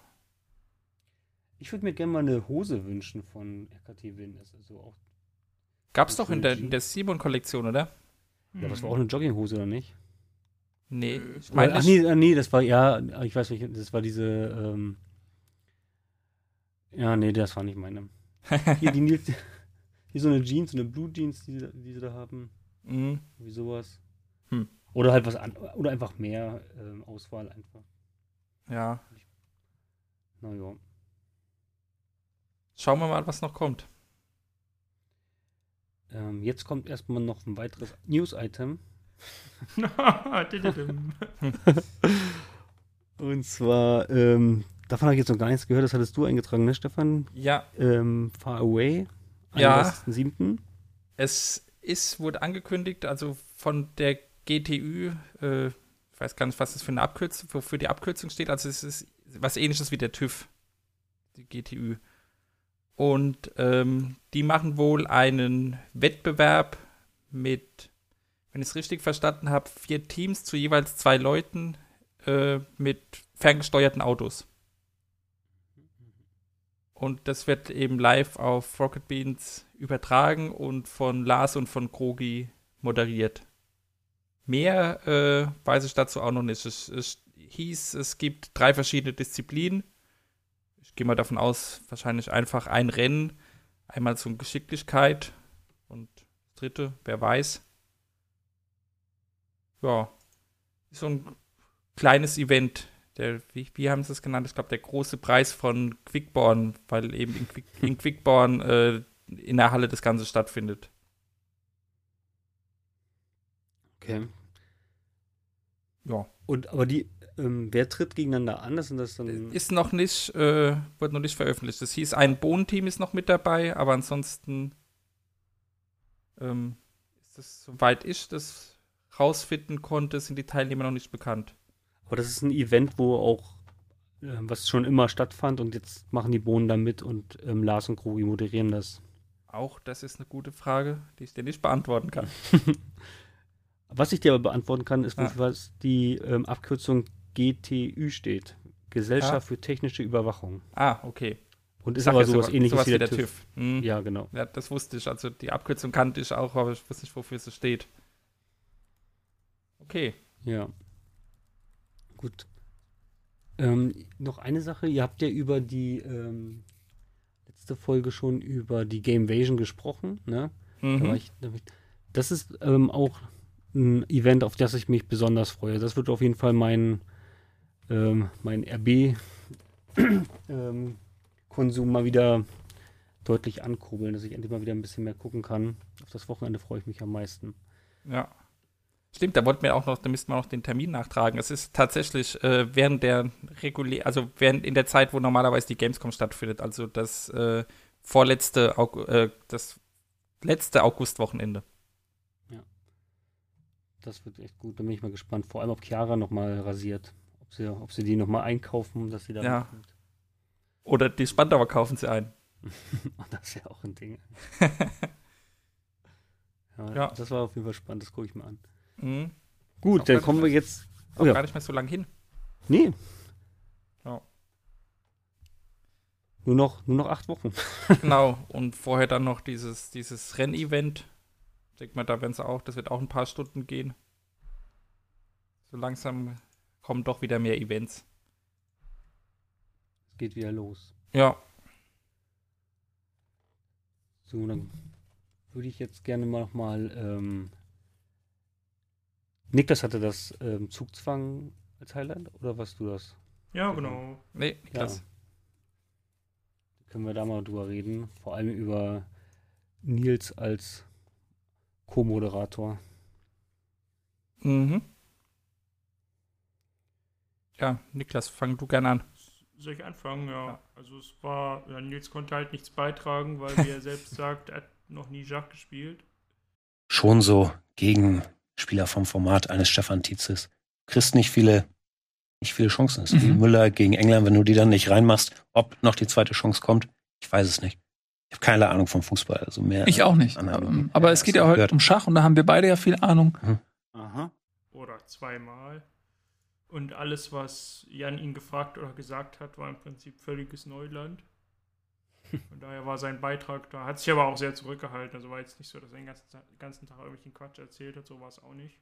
Ich würde mir gerne mal eine Hose wünschen von RKT Wins. Also auch, Gab's doch in der, in der Simon-Kollektion, oder? ja, das war auch eine Jogginghose, oder nicht? Nee, Nö. ich meine Ach nicht. nee, äh, nee, das war, ja, ich weiß nicht, das war diese, ähm, ja, nee, das war nicht meine. Hier, die Nils, hier so eine Jeans, so eine Blue Jeans, die, sie- die sie da haben, Mhm. wie sowas. Hm. Oder halt was an, oder einfach mehr ähm, Auswahl einfach. Ja. Naja. Schauen wir mal, was noch kommt. Ähm, jetzt kommt erstmal noch ein weiteres News-Item. Und zwar, ähm, davon habe ich jetzt noch gar nichts gehört, das hattest du eingetragen, ne, Stefan? Ja, Ähm, Far Away. Ja. 31.07. es ist, wurde angekündigt, also von der GTÜ, äh, ich weiß gar nicht, was das für eine Abkürzung, wofür die Abkürzung steht, also es ist was ähnliches wie der TÜV, die GTÜ. Und ähm, die machen wohl einen Wettbewerb mit, wenn ich es richtig verstanden habe, vier Teams zu jeweils zwei Leuten äh, mit ferngesteuerten Autos. Und das wird eben live auf Rocket Beans übertragen und von Lars und von Krogi moderiert. Mehr äh, weiß ich dazu auch noch nicht. Es, es hieß, es gibt drei verschiedene Disziplinen. Gehe mal davon aus, wahrscheinlich einfach ein Rennen. Einmal zum Geschicklichkeit und das dritte, wer weiß. Ja, ist so ein kleines Event. Der, wie, wie haben sie es genannt? Ich glaube, der große Preis von Quickborn, weil eben in, Quick, in Quickborn äh, in der Halle das Ganze stattfindet. Okay. Ja. Und aber die, ähm, wer tritt gegeneinander an? Das sind das dann. Ist noch nicht, äh, wird noch nicht veröffentlicht. Es hieß, ein Bohnenteam ist noch mit dabei, aber ansonsten ähm, ist das, soweit ich das rausfinden konnte, sind die Teilnehmer noch nicht bekannt. Aber das ist ein Event, wo auch, äh, was schon immer stattfand und jetzt machen die Bohnen da mit und ähm, Lars und Krogi moderieren das. Auch das ist eine gute Frage, die ich dir nicht beantworten kann. Was ich dir aber beantworten kann, ist, Ja. wofür was die ähm, Abkürzung GTÜ steht. Gesellschaft Ja. für technische Überwachung. Ah, okay. Und ist Sag aber ja sowas ähnliches wie der, TÜV. Hm. Ja. Ja, genau. das wusste ich. Also die Abkürzung kannte ich auch, aber ich wusste nicht, wofür sie steht. Okay. Ja. Gut. Ähm, noch eine Sache, ihr habt ja über die ähm, letzte Folge schon über die Gamevasion gesprochen, ne? Da Mhm. ich, da ich, das ist ähm, auch ein Event, auf das ich mich besonders freue. Das wird auf jeden Fall mein, ähm, mein RB ähm, mal wieder deutlich ankurbeln, dass ich endlich mal wieder ein bisschen mehr gucken kann. Auf das Wochenende freue ich mich am meisten. Ja. Stimmt, da wollten wir auch noch, da müssten wir noch den Termin nachtragen. Es ist tatsächlich äh, während der regulär, also während in der Zeit, wo normalerweise die Gamescom stattfindet, also das äh, vorletzte, äh, das letzte Augustwochenende. Das wird echt gut. Da bin ich mal gespannt. Vor allem, ob Chiara nochmal rasiert. Ob sie, ob sie die nochmal einkaufen, dass sie da Ja. mitkommt. Oder die Spandauer kaufen sie ein. Das ist ja auch ein Ding. ja, Ja. Das war auf jeden Fall spannend. Das gucke ich mir an. Mhm. Gut, Auch dann kommen wir jetzt. Auch Oh ja. gar nicht mehr so lang hin. Nee. Ja. Nur noch, nur noch acht Wochen. genau. Und vorher dann noch dieses, dieses Rennevent. Denke mal, da werden sie auch, das wird auch ein paar Stunden gehen. So langsam kommen doch wieder mehr Events. Es geht wieder los. Ja. So, dann würde ich jetzt gerne mal nochmal. Ähm, Niklas hatte das ähm, Zugzwang als Highlight oder was du das? Ja, genau. Nee, Niklas. Können wir da mal drüber reden? Vor allem über Nils als Co-Moderator. Mhm. Ja, Niklas, fang du gerne an. Soll ich anfangen? Ja. Ja. Also es war, ja, Nils konnte halt nichts beitragen, weil wie er selbst sagt, er hat noch nie Schach gespielt. Schon so Gegenspieler vom Format eines Stefan Tietzes. Kriegst nicht viele, nicht viele Chancen. Das ist wie Mhm. Müller gegen England, wenn du die dann nicht reinmachst, ob noch die zweite Chance kommt, ich weiß es nicht. Habe keine Ahnung vom Fußball, also mehr. Ich auch nicht. Anhang. Ähm, Aber es geht ja heute gehört? um Schach und da haben wir beide ja viel Ahnung. Aha. Oder zweimal. Und alles, was Jan ihn gefragt oder gesagt hat, war im Prinzip völliges Neuland. Von daher war sein Beitrag da. Hat sich aber auch sehr zurückgehalten. Also war jetzt nicht so, dass er den ganzen, ganzen Tag irgendwelchen Quatsch erzählt hat. So war es auch nicht.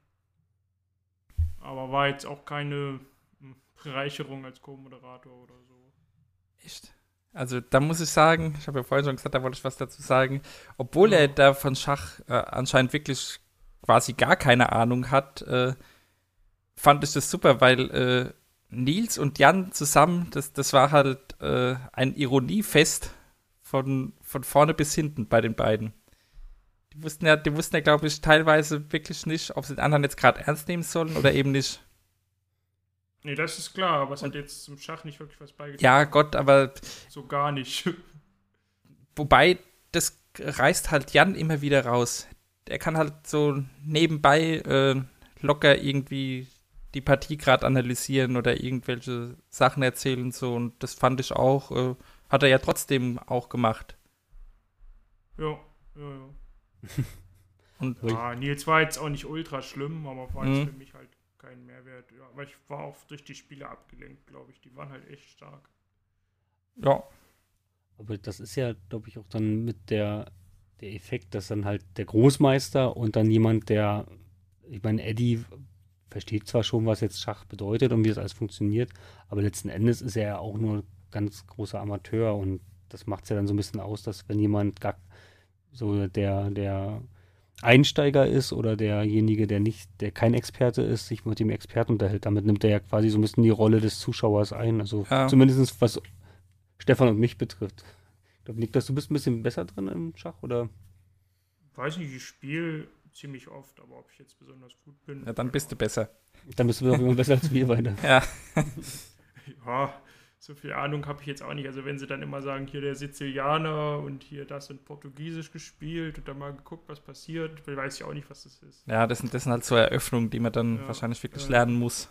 Aber war jetzt auch keine hm, Bereicherung als Co-Moderator oder so. Echt? Also da muss ich sagen, ich habe ja vorhin schon gesagt, da wollte ich was dazu sagen, obwohl er da von Schach äh, anscheinend wirklich quasi gar keine Ahnung hat, äh, fand ich das super, weil äh, Nils und Jan zusammen, das, das war halt äh, ein Ironiefest von, von vorne bis hinten bei den beiden. Die wussten ja, die wussten ja, glaube ich, teilweise wirklich nicht, ob sie den anderen jetzt gerade ernst nehmen sollen oder eben nicht. Nee, das ist klar, aber es hat jetzt zum Schach nicht wirklich was beigetragen. Ja, Gott, aber So gar nicht. Wobei, das reißt halt Jan immer wieder raus. Er kann halt so nebenbei äh, locker irgendwie die Partie gerade analysieren oder irgendwelche Sachen erzählen und so. Und das fand ich auch, äh, hat er ja trotzdem auch gemacht. ja, ja, ja. Und Ja, Nils war jetzt auch nicht ultra schlimm, aber war jetzt Mhm. für mich halt kein Mehrwert. Ja, aber ich war auch durch die Spiele abgelenkt, glaube ich. Die waren halt echt stark. ja, Aber das ist ja, glaube ich, auch dann mit der, der Effekt, dass dann halt der Großmeister und dann jemand, der, ich meine, Eddie versteht zwar schon, was jetzt Schach bedeutet und wie das alles funktioniert, aber letzten Endes ist er ja auch nur ganz großer Amateur und das macht es ja dann so ein bisschen aus, dass wenn jemand gar so der, der Einsteiger ist oder derjenige, der nicht, der kein Experte ist, sich mit dem Experten unterhält, damit nimmt er ja quasi so ein bisschen die Rolle des Zuschauers ein. Also Ja. zumindest was Stefan und mich betrifft. Ich glaube, Niklas, du bist ein bisschen besser drin im Schach, oder? Weiß nicht, ich spiele ziemlich oft, aber ob ich jetzt besonders gut bin. Ja, dann bist du besser. Dann bist du doch immer besser als wir beide. Ja. Ja, so viel Ahnung habe ich jetzt auch nicht. Also wenn sie dann immer sagen, hier der Sizilianer und hier das in Portugiesisch gespielt und dann mal geguckt, was passiert, weiß ich auch nicht, was das ist. Ja, das sind, das sind halt so Eröffnungen, die man dann Ja, wahrscheinlich wirklich ja. lernen muss.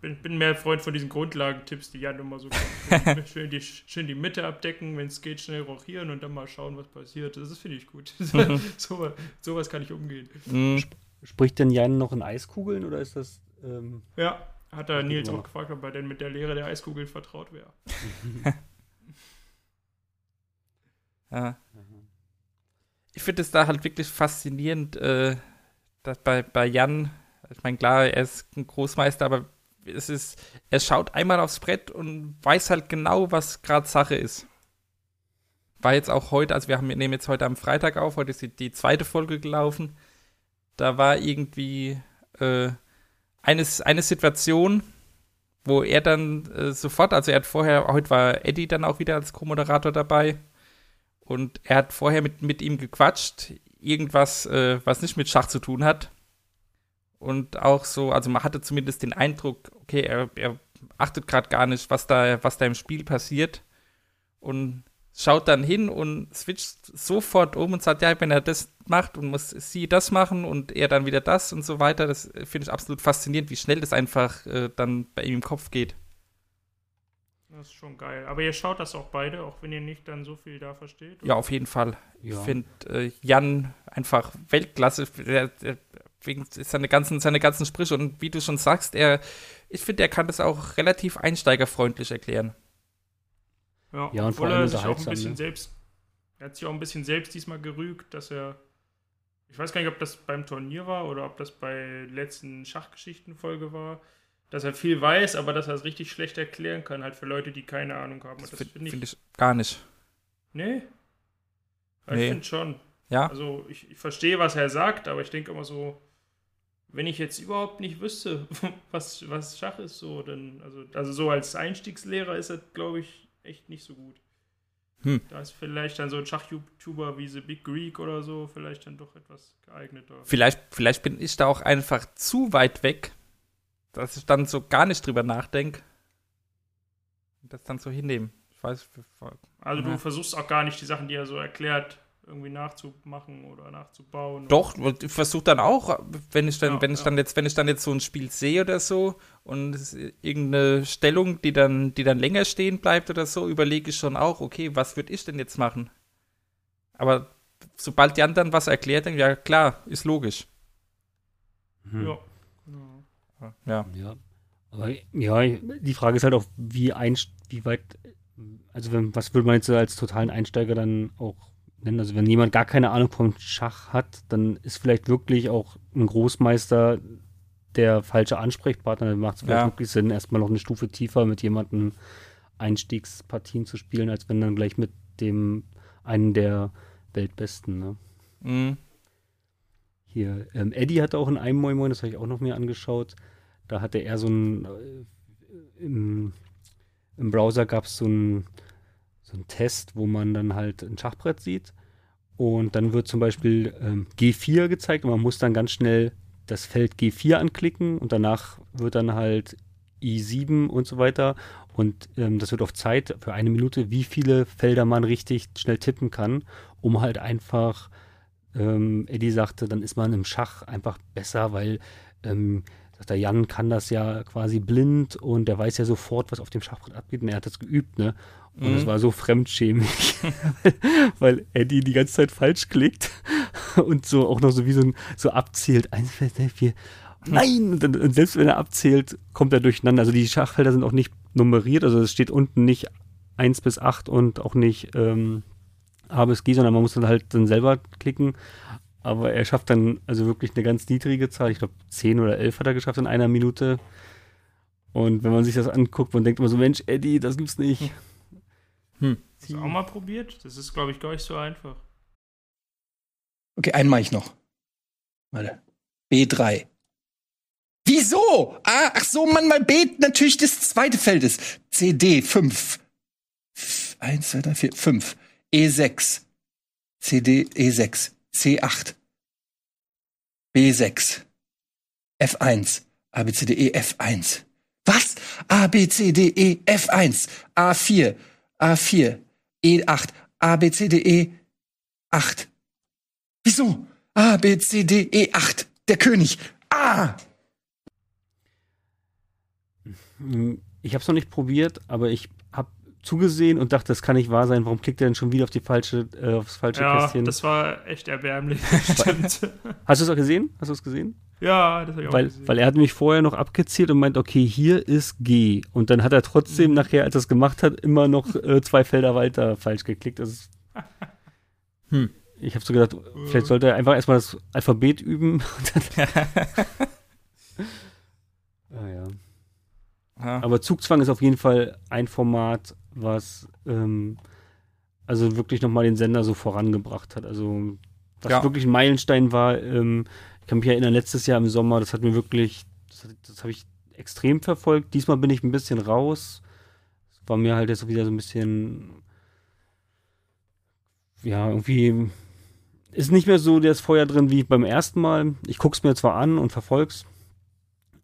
Bin, bin mehr Freund von diesen Grundlagentipps, die Jan immer so kommt. schön, die, schön die Mitte abdecken, wenn es geht, schnell rochieren und dann mal schauen, was passiert. Das, das finde ich gut. so, sowas kann ich umgehen. Mhm. Spricht denn Jan noch in Eiskugeln oder ist das. Ähm, Ja, hat er Nils auch gefragt, ob er denn mit der Lehre der Eiskugeln vertraut wäre. Ja. Ich finde es da halt wirklich faszinierend, äh, dass bei, bei Jan, ich meine, klar, er ist ein Großmeister, aber es ist, er schaut einmal aufs Brett und weiß halt genau, was gerade Sache ist. War jetzt auch heute, also wir, haben, wir nehmen jetzt heute am Freitag auf, heute ist die, die zweite Folge gelaufen. Da war irgendwie äh, eine, eine Situation, wo er dann äh, sofort, also er hat vorher, heute war Eddie dann auch wieder als Co-Moderator dabei. Und er hat vorher mit, mit ihm gequatscht, irgendwas, äh, was nicht mit Schach zu tun hat. Und auch so, also man hatte zumindest den Eindruck, okay, er, er achtet gerade gar nicht, was da, was da im Spiel passiert. Und schaut dann hin und switcht sofort um und sagt, ja, wenn er das macht und muss sie das machen und er dann wieder das und so weiter, das äh, finde ich absolut faszinierend, wie schnell das einfach äh, dann bei ihm im Kopf geht. Das ist schon geil. Aber ihr schaut das auch beide, auch wenn ihr nicht dann so viel da versteht. Ja, auf jeden Fall. ja. Ich finde äh, Jan einfach Weltklasse. Der, der, wegen seine ganzen, seine ganzen Sprüche und wie du schon sagst, er, ich finde, er kann das auch relativ einsteigerfreundlich erklären. Ja, Ja, und vor obwohl allem er sich auch ein bisschen ne? selbst, er hat sich auch ein bisschen selbst diesmal gerügt, dass er, ich weiß gar nicht, ob das beim Turnier war oder ob das bei letzten Schachgeschichten-Folge war, dass er viel weiß, aber dass er es richtig schlecht erklären kann, halt für Leute, die keine Ahnung haben. Und das Finde finde ich, find ich gar nicht. nee. Ja, Nee. Ich finde schon. Ja, Also ich, ich verstehe, was er sagt, aber ich denke immer so, wenn ich jetzt überhaupt nicht wüsste, was, was Schach ist, so, dann, also, also so als Einstiegslehrer ist er, glaube ich, echt nicht so gut. Hm. Da ist vielleicht dann so ein Schach-YouTuber wie The Big Greek oder so vielleicht dann doch etwas geeigneter. vielleicht, vielleicht bin ich da auch einfach zu weit weg, dass ich dann so gar nicht drüber nachdenke und das dann so hinnehmen. Ich weiß, Also Ja. du versuchst auch gar nicht die Sachen, die er so erklärt, irgendwie nachzumachen oder nachzubauen. Doch, ich versuche dann auch, wenn ich dann, Ja, wenn ich ja. dann jetzt, wenn ich dann jetzt so ein Spiel sehe oder so und es ist irgendeine Stellung, die dann, die dann länger stehen bleibt oder so, überlege ich schon auch, okay, was würde ich denn jetzt machen? Aber sobald Jan dann was erklärt, dann ja klar, ist logisch. Hm. Ja. Genau. Ja. Ja. Aber ja, die Frage ist halt auch, wie, einst wie weit, also wenn, was würde man jetzt als totalen Einsteiger dann auch nennen? Also wenn jemand gar keine Ahnung vom Schach hat, dann ist vielleicht wirklich auch ein Großmeister der falsche Ansprechpartner. Dann macht es vielleicht Ja. wirklich Sinn, erstmal noch eine Stufe tiefer mit jemandem Einstiegspartien zu spielen, als wenn dann gleich mit dem einen der Weltbesten. Ne? Mhm. Hier, ähm, Eddie hatte auch in einem Moin Moin, das habe ich auch noch mir angeschaut. Da hatte er so ein, äh, im, im Browser gab es so ein so einen Test, wo man dann halt ein Schachbrett sieht. Und dann wird zum Beispiel ähm, G4 gezeigt und man muss dann ganz schnell das Feld G4 anklicken und danach wird dann halt I7 und so weiter. Und ähm, das wird auf Zeit für eine Minute, wie viele Felder man richtig schnell tippen kann, um halt einfach ähm, Eddie sagte, dann ist man im Schach einfach besser, weil ähm, sagt er, Jan kann das ja quasi blind und der weiß ja sofort, was auf dem Schachbrett abgeht und er hat das geübt, ne? Und es Mhm. war so fremdschämig, weil Eddie die ganze Zeit falsch klickt und so auch noch so wie so, ein, so abzählt. Eins, zwei, drei, vier. Nein! Und, und selbst wenn er abzählt, kommt er durcheinander. Also die Schachfelder sind auch nicht nummeriert, also es steht unten nicht 1 bis 8 und auch nicht ähm, A bis G, sondern man muss dann halt dann selber klicken. Aber er schafft dann also wirklich eine ganz niedrige Zahl. Ich glaube, 10 oder 11 hat er geschafft in einer Minute. Und wenn man sich das anguckt, man denkt immer so, Mensch, Eddie, das gibt's nicht. Hast du auch mal probiert? Das ist, glaube ich, gar nicht so einfach. Okay, einen mache ich noch. Warte. B3. Wieso? Ah, ach so, Mann, weil B natürlich das zweite Feld ist. CD 5. 1, 2, 3, 4, 5. E6. CD E6, C8, B6, F1, A, B, C, D, E, F1. Was? A, B, C, D, E, F1, A4, A4, E8, A, B, C, D, E, 8. Wieso? A, B, C, D, E, 8. Der König. Ah! Ich habe es noch nicht probiert, aber ich zugesehen und dachte, das kann nicht wahr sein. Warum klickt er denn schon wieder auf die falsche, äh, aufs falsche Ja, Kästchen? das war echt erbärmlich. Stimmt. Hast du es auch gesehen? Hast du es gesehen? ja, das habe ich auch Weil, gesehen. weil er hat mich vorher noch abgezählt und meint, okay, hier ist G. Und dann hat er trotzdem Mhm. nachher, als er es gemacht hat, immer noch äh, zwei Felder weiter falsch geklickt. Das ist, Hm. Ich habe so gedacht, vielleicht sollte er einfach erstmal das Alphabet üben. ah, ja. Ja. Aber Zugzwang ist auf jeden Fall ein Format, was ähm, also wirklich nochmal den Sender so vorangebracht hat. Also was Ja. wirklich ein Meilenstein war, ähm, ich kann mich erinnern, letztes Jahr im Sommer, das hat mir wirklich, das, das habe ich extrem verfolgt. Diesmal bin ich ein bisschen raus. Es war mir halt jetzt wieder so ein bisschen, ja, irgendwie ist nicht mehr so das Feuer drin wie beim ersten Mal. Ich gucke es mir zwar an und verfolg's,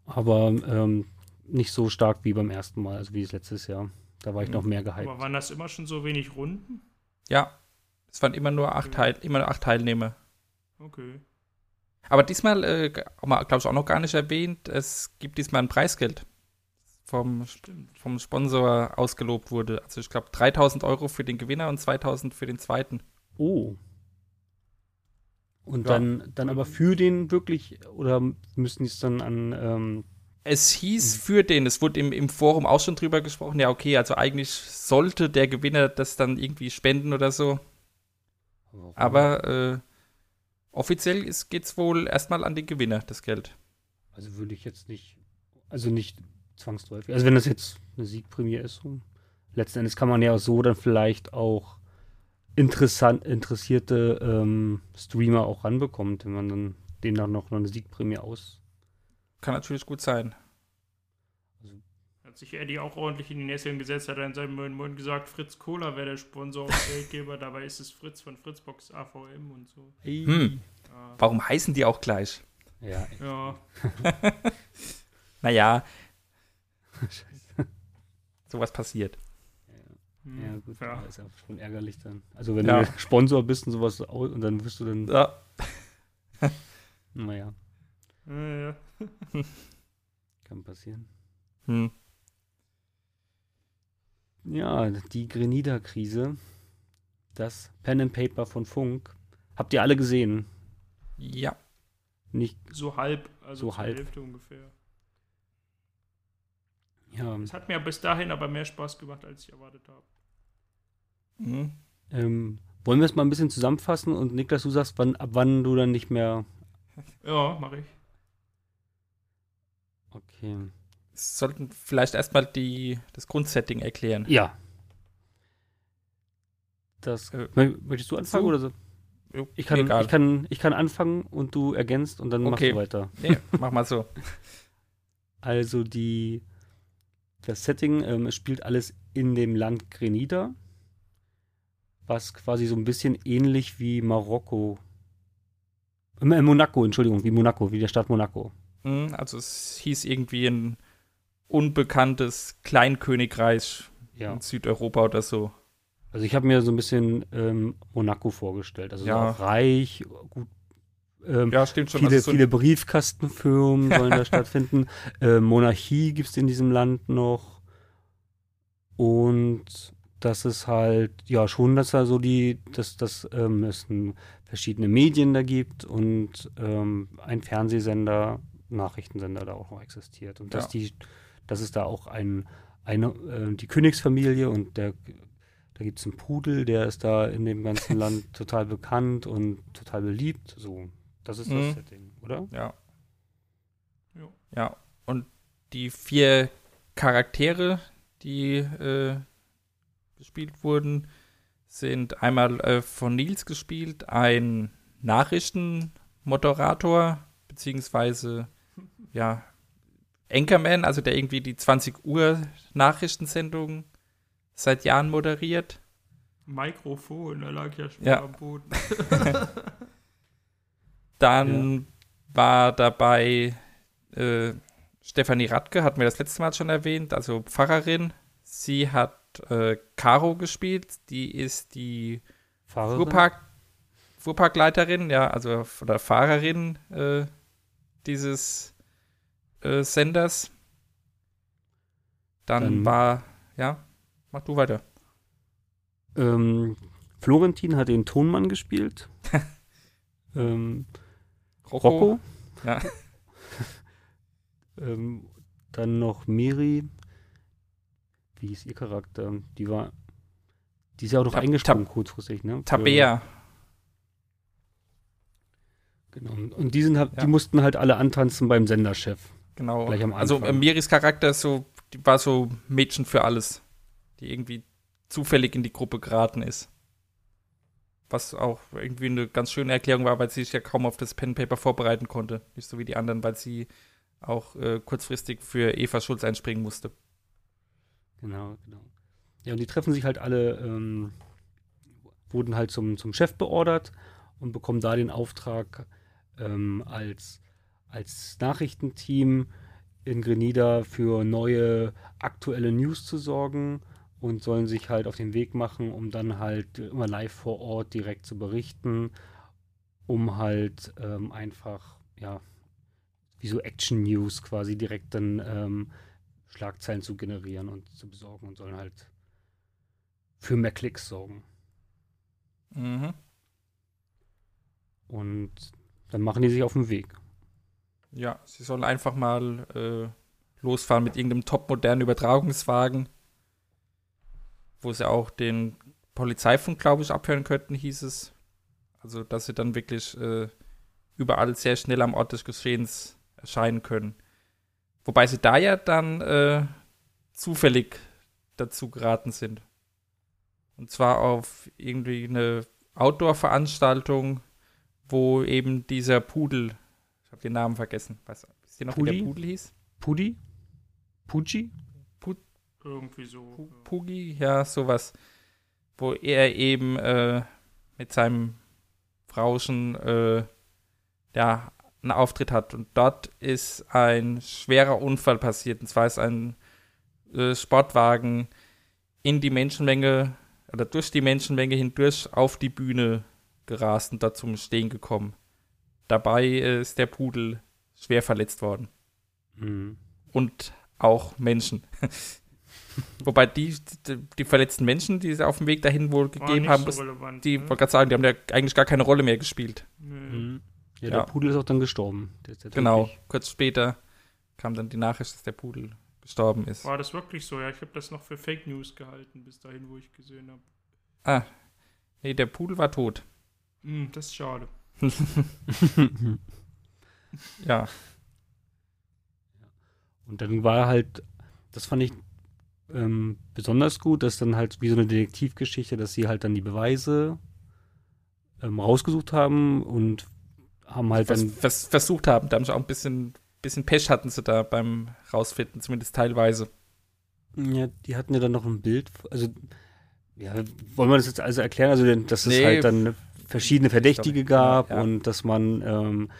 aber ähm, nicht so stark wie beim ersten Mal, also wie es letztes Jahr. Da war ich noch mehr gehypt. Aber waren das immer schon so wenig Runden? ja, es waren immer nur acht, Teil, immer nur acht Teilnehmer. Okay. Aber diesmal, äh, glaube ich, auch noch gar nicht erwähnt, es gibt diesmal ein Preisgeld vom, Stimmt. vom Sponsor ausgelobt wurde. Also ich glaube 3000 Euro für den Gewinner und 2000 für den zweiten. Oh. Und Ja. dann, dann aber für den wirklich, oder müssen die es dann an, ähm, Es hieß für den, es wurde im, im Forum auch schon drüber gesprochen, ja okay, also eigentlich sollte der Gewinner das dann irgendwie spenden oder so. Aber äh, offiziell geht es wohl erstmal an den Gewinner, das Geld. Also würde ich jetzt nicht, also nicht zwangsläufig. Also wenn das jetzt eine Siegprämie ist, so, letzten Endes kann man ja so dann vielleicht auch interessant, interessierte ähm, Streamer auch ranbekommt, wenn man dann denen dann noch eine Siegprämie aus. Kann natürlich gut sein. Hat sich Eddie auch ordentlich in die Nesseln gesetzt, hat er in seinem Moin Moin gesagt, Fritz Cola wäre der Sponsor und Geldgeber, dabei ist es Fritz von Fritzbox AVM und so. Hm. Ja. Warum heißen die auch gleich? Ja, ja. Naja. Sowas passiert. Ja gut, Ja. das ist ja schon ärgerlich dann. Also wenn Ja. du Sponsor bist und sowas und dann wirst du dann, Ja. naja, Ja, ja. kann passieren. Hm. Ja, die Grenada-Krise, das Pen and Paper von Funk, habt ihr alle gesehen? Ja. Nicht, So halb, also So zur halb. Hälfte ungefähr. ja, Es hat mir bis dahin aber mehr Spaß gemacht, als ich erwartet habe. Hm. ähm, wollen wir es mal ein bisschen zusammenfassen und Niklas, du sagst, wann, ab wann du dann nicht mehr, Ja, mache ich. Okay. Sollten vielleicht erstmal die, das Grundsetting erklären. Ja. Das, Äh, Mö- möchtest du anfangen so. oder so? Ich kann, egal. ich, kann, ich kann anfangen und du ergänzt und dann machst Okay. du weiter. Nee, mach mal so. Also die, das Setting, ähm, es spielt alles in dem Land Grenada, was quasi so ein bisschen ähnlich wie Marokko, äh, Monaco, Entschuldigung, wie Monaco, wie der Stadt Monaco. Hm, Also es hieß irgendwie ein unbekanntes Kleinkönigreich Ja. in Südeuropa oder so. Also ich habe mir so ein bisschen ähm, Monaco vorgestellt. Also Ja. so auch reich, gut. Ähm, Ja, stimmt schon. viele, also so viele Briefkastenfirmen sollen da stattfinden. Äh, Monarchie gibt es in diesem Land noch. Und das ist halt, ja, schon, dass da so die, dass, dass ähm, es verschiedene Medien da gibt und ähm, ein Fernsehsender, Nachrichtensender da auch noch existiert. Und dass Ja. die, dass es da auch ein, eine, äh, die Königsfamilie und der da gibt es einen Pudel, der ist da in dem ganzen Land total bekannt und total beliebt. So, das ist das Mhm. Setting, oder? Ja. Ja. Und die vier Charaktere, die äh, gespielt wurden, sind einmal äh, von Nils gespielt, ein Nachrichtenmoderator, beziehungsweise ja, Anchorman, also der irgendwie die 20 Uhr Nachrichtensendung seit Jahren moderiert. Mikrofon, da lag ja schon Ja. am Boden. Dann war dabei äh, Stefanie Radke, hatten wir das letzte Mal schon erwähnt, also Pfarrerin. Sie hat äh, Caro gespielt, die ist die Fahrerin? Fuhrpark, Fuhrparkleiterin, ja, also oder Fahrerin äh, dieses äh, Senders. Dann, Dann- war, ja, mach du weiter. Ähm, Florentin hat den Tonmann gespielt. ähm, Rocco. Ja. ähm, dann noch Miri. Wie ist ihr Charakter? Die war. Die ist ja auch noch Tab- eingesprungen kurzfristig, ne? Für- Tabea. Genau. Und die, sind, halt- Ja. die mussten halt alle antanzen beim Senderchef. Genau. Gleich am also äh, Miris Charakter so, war so Mädchen für alles, die irgendwie zufällig in die Gruppe geraten ist. Was auch irgendwie eine ganz schöne Erklärung war, weil sie sich ja kaum auf das Pen Paper vorbereiten konnte. Nicht so wie die anderen, weil sie auch äh, kurzfristig für Eva Schulz einspringen musste. Genau, genau. Ja, und die treffen sich halt alle, ähm, wurden halt zum, zum Chef beordert und bekommen da den Auftrag, ähm, als, als Nachrichtenteam in Grenada für neue aktuelle News zu sorgen und sollen sich halt auf den Weg machen, um dann halt immer live vor Ort direkt zu berichten, um halt ähm, einfach, ja, wie so Action News quasi direkt dann ähm, Schlagzeilen zu generieren und zu besorgen und sollen halt für mehr Klicks sorgen. Mhm. Und dann machen die sich auf den Weg. Ja, sie sollen einfach mal äh, losfahren mit irgendeinem topmodernen Übertragungswagen, wo sie auch den Polizeifunk, glaube ich, abhören könnten, hieß es. Also, dass sie dann wirklich äh, überall sehr schnell am Ort des Geschehens erscheinen können. Wobei sie da ja dann äh, zufällig dazu geraten sind. Und zwar auf irgendwie eine Outdoor-Veranstaltung, wo eben dieser Pudel, habe den Namen vergessen, weiß, wisst ihr noch, wie Pudi? der Pudel hieß? Pudi? Pucci? Irgendwie so. Pugi, ja, sowas. Wo er eben äh, mit seinem Frauschen äh, ja, einen Auftritt hat. Und dort ist ein schwerer Unfall passiert. Und zwar ist ein äh, Sportwagen in die Menschenmenge oder durch die Menschenmenge hindurch auf die Bühne gerast und dort zum Stehen gekommen. Dabei äh, ist der Pudel schwer verletzt worden Mhm. und auch Menschen. Wobei die, die, die verletzten Menschen, die sie auf dem Weg dahin wohl gegeben haben, so relevant, die ne? wollte gerade sagen, die haben ja eigentlich gar keine Rolle mehr gespielt. Mhm. Ja, Ja. der Pudel ist auch dann gestorben. Der ist ja Genau. Kurz später kam dann die Nachricht, dass der Pudel gestorben ist. War das wirklich so? Ja, ich habe das noch für Fake News gehalten, bis dahin, wo ich gesehen habe. Ah, nee, der Pudel war tot. Hm, das ist schade. Ja, Und dann war halt, das fand ich ähm, besonders gut, dass dann halt wie so eine Detektivgeschichte, dass sie halt dann die Beweise ähm, rausgesucht haben und haben halt vers dann vers versucht haben. Da haben sie auch ein bisschen, bisschen Pech hatten sie da beim Rausfinden, zumindest teilweise. Ja, die hatten ja dann noch ein Bild. Also, ja, wollen wir das jetzt also erklären? Also, dass es Nee, halt dann verschiedene Verdächtige gab Ja, ja. und dass man, ähm,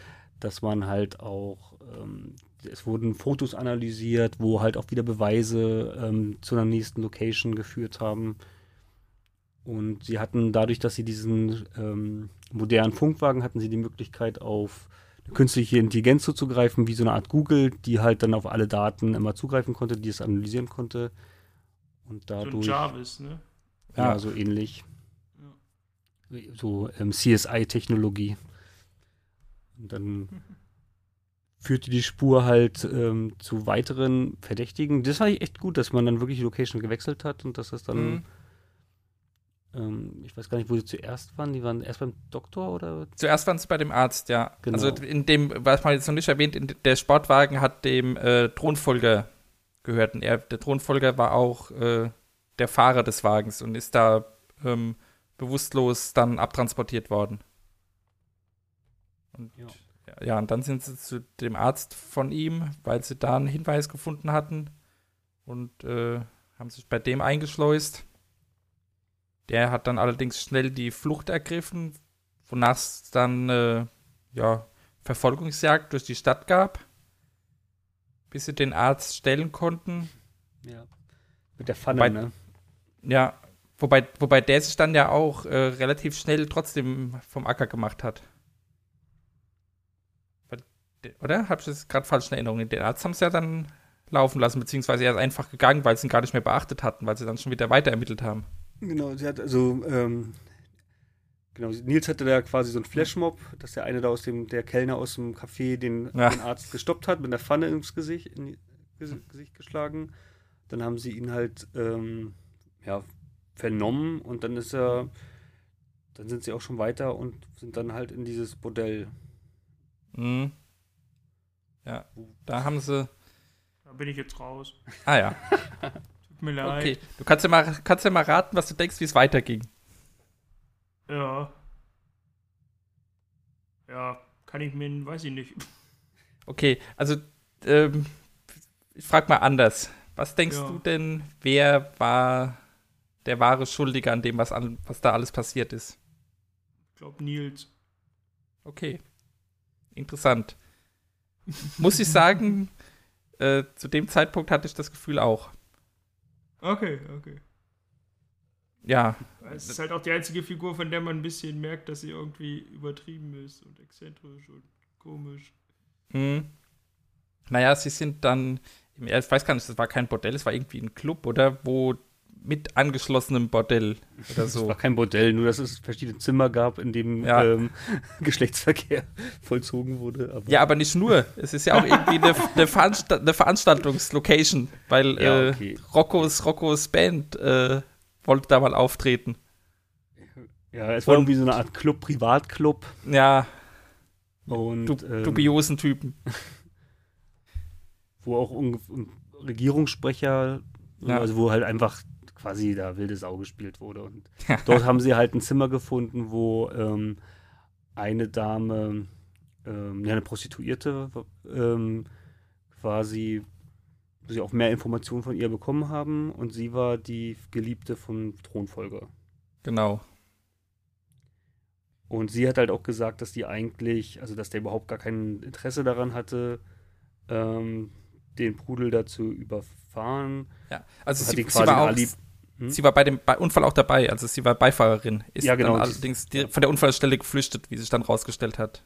dass man halt auch, ähm, es wurden Fotos analysiert, wo halt auch wieder Beweise ähm, zu einer nächsten Location geführt haben. Und sie hatten dadurch, dass sie diesen ähm, modernen Funkwagen hatten, sie die Möglichkeit auf eine künstliche Intelligenz zuzugreifen, wie so eine Art Google, die halt dann auf alle Daten immer zugreifen konnte, die es analysieren konnte. Und So ein dadurch, Jarvis, ne? ja, Ja. so ähnlich. So ähm, CSI-Technologie. Und dann führte die Spur halt ähm, zu weiteren Verdächtigen. Das war echt gut, dass man dann wirklich die Location gewechselt hat und dass das dann, Mhm. ähm, ich weiß gar nicht, wo sie zuerst waren. Die waren erst beim Doktor oder? Zuerst waren sie bei dem Arzt, ja. Genau. Also in dem, was man jetzt noch nicht erwähnt, in der Sportwagen hat dem äh, Thronfolger gehört. Und er, der Thronfolger war auch äh, der Fahrer des Wagens und ist da ähm, bewusstlos dann abtransportiert worden. Und Ja. ja. und dann sind sie zu dem Arzt von ihm, weil sie da einen Hinweis gefunden hatten und äh, haben sich bei dem eingeschleust. Der hat dann allerdings schnell die Flucht ergriffen, wonach es dann äh, ja, Verfolgungsjagd durch die Stadt gab, bis sie den Arzt stellen konnten. Ja. Mit der Pfanne, Wobei- ne? Ja, wobei, wobei der sich dann ja auch äh, relativ schnell trotzdem vom Acker gemacht hat. Oder? Hab ich das gerade falsch in Erinnerung? Den Arzt haben sie ja dann laufen lassen, beziehungsweise er ist einfach gegangen, weil sie ihn gar nicht mehr beachtet hatten, weil sie dann schon wieder weiter ermittelt haben. Genau, sie hat also, ähm, genau, Nils hatte da quasi so einen Flashmob, dass der eine da aus dem, der Kellner aus dem Café den, Ja. den Arzt gestoppt hat, mit der Pfanne ins Gesicht, in Gesicht geschlagen. Dann haben sie ihn halt, ähm, ja, vernommen und dann ist er, dann sind sie auch schon weiter und sind dann halt in dieses Bordell. Mhm. Ja, da haben sie. Da bin ich jetzt raus. Ah ja, Tut mir leid. okay. Du kannst ja mal, kannst ja mal raten, was du denkst, wie es weiterging. Ja. Ja, kann ich mir, weiß ich nicht. Okay, also ähm, ich frage mal anders. Was denkst Ja. du denn, wer war der wahre Schuldige an dem, was, an, was da alles passiert ist? Ich glaube, Nils. Okay, interessant. Muss ich sagen, äh, zu dem Zeitpunkt hatte ich das Gefühl auch. Okay, okay. Ja, Es ist halt auch die einzige Figur, von der man ein bisschen merkt, dass sie irgendwie übertrieben ist und exzentrisch und komisch. Hm. Naja, sie sind dann, ich weiß gar nicht, das war kein Bordell, es war irgendwie ein Club, oder? Wo mit angeschlossenem Bordell oder Es so. war kein Bordell, nur dass es verschiedene Zimmer gab, in dem Ja. ähm, Geschlechtsverkehr vollzogen wurde. Aber Ja, aber nicht nur. Es ist ja auch irgendwie eine, eine, Veransta eine Veranstaltungslocation, weil Ja, äh, okay. Roccos, Roccos Band äh, wollte da mal auftreten. Ja, es war Und- irgendwie so eine Art Club, Privatclub. Ja, Und du, ähm, dubiosen Typen. wo auch un un Regierungssprecher, Ja. also wo halt einfach quasi da wildes Auge gespielt wurde. Und dort haben sie halt ein Zimmer gefunden, wo ähm, eine Dame, ähm, ja, eine Prostituierte, ähm, quasi, wo sie auch mehr Informationen von ihr bekommen haben. Und sie war die Geliebte vom Thronfolger. Genau. Und sie hat halt auch gesagt, dass die eigentlich, also dass der überhaupt gar kein Interesse daran hatte, ähm, den Pudel dazu überfahren. Ja. Also Hat sie, die sie quasi war auch, Hm? sie war bei dem Unfall auch dabei, also sie war Beifahrerin. Ist Ja, genau, dann allerdings von der Unfallstelle geflüchtet, wie sich dann rausgestellt hat.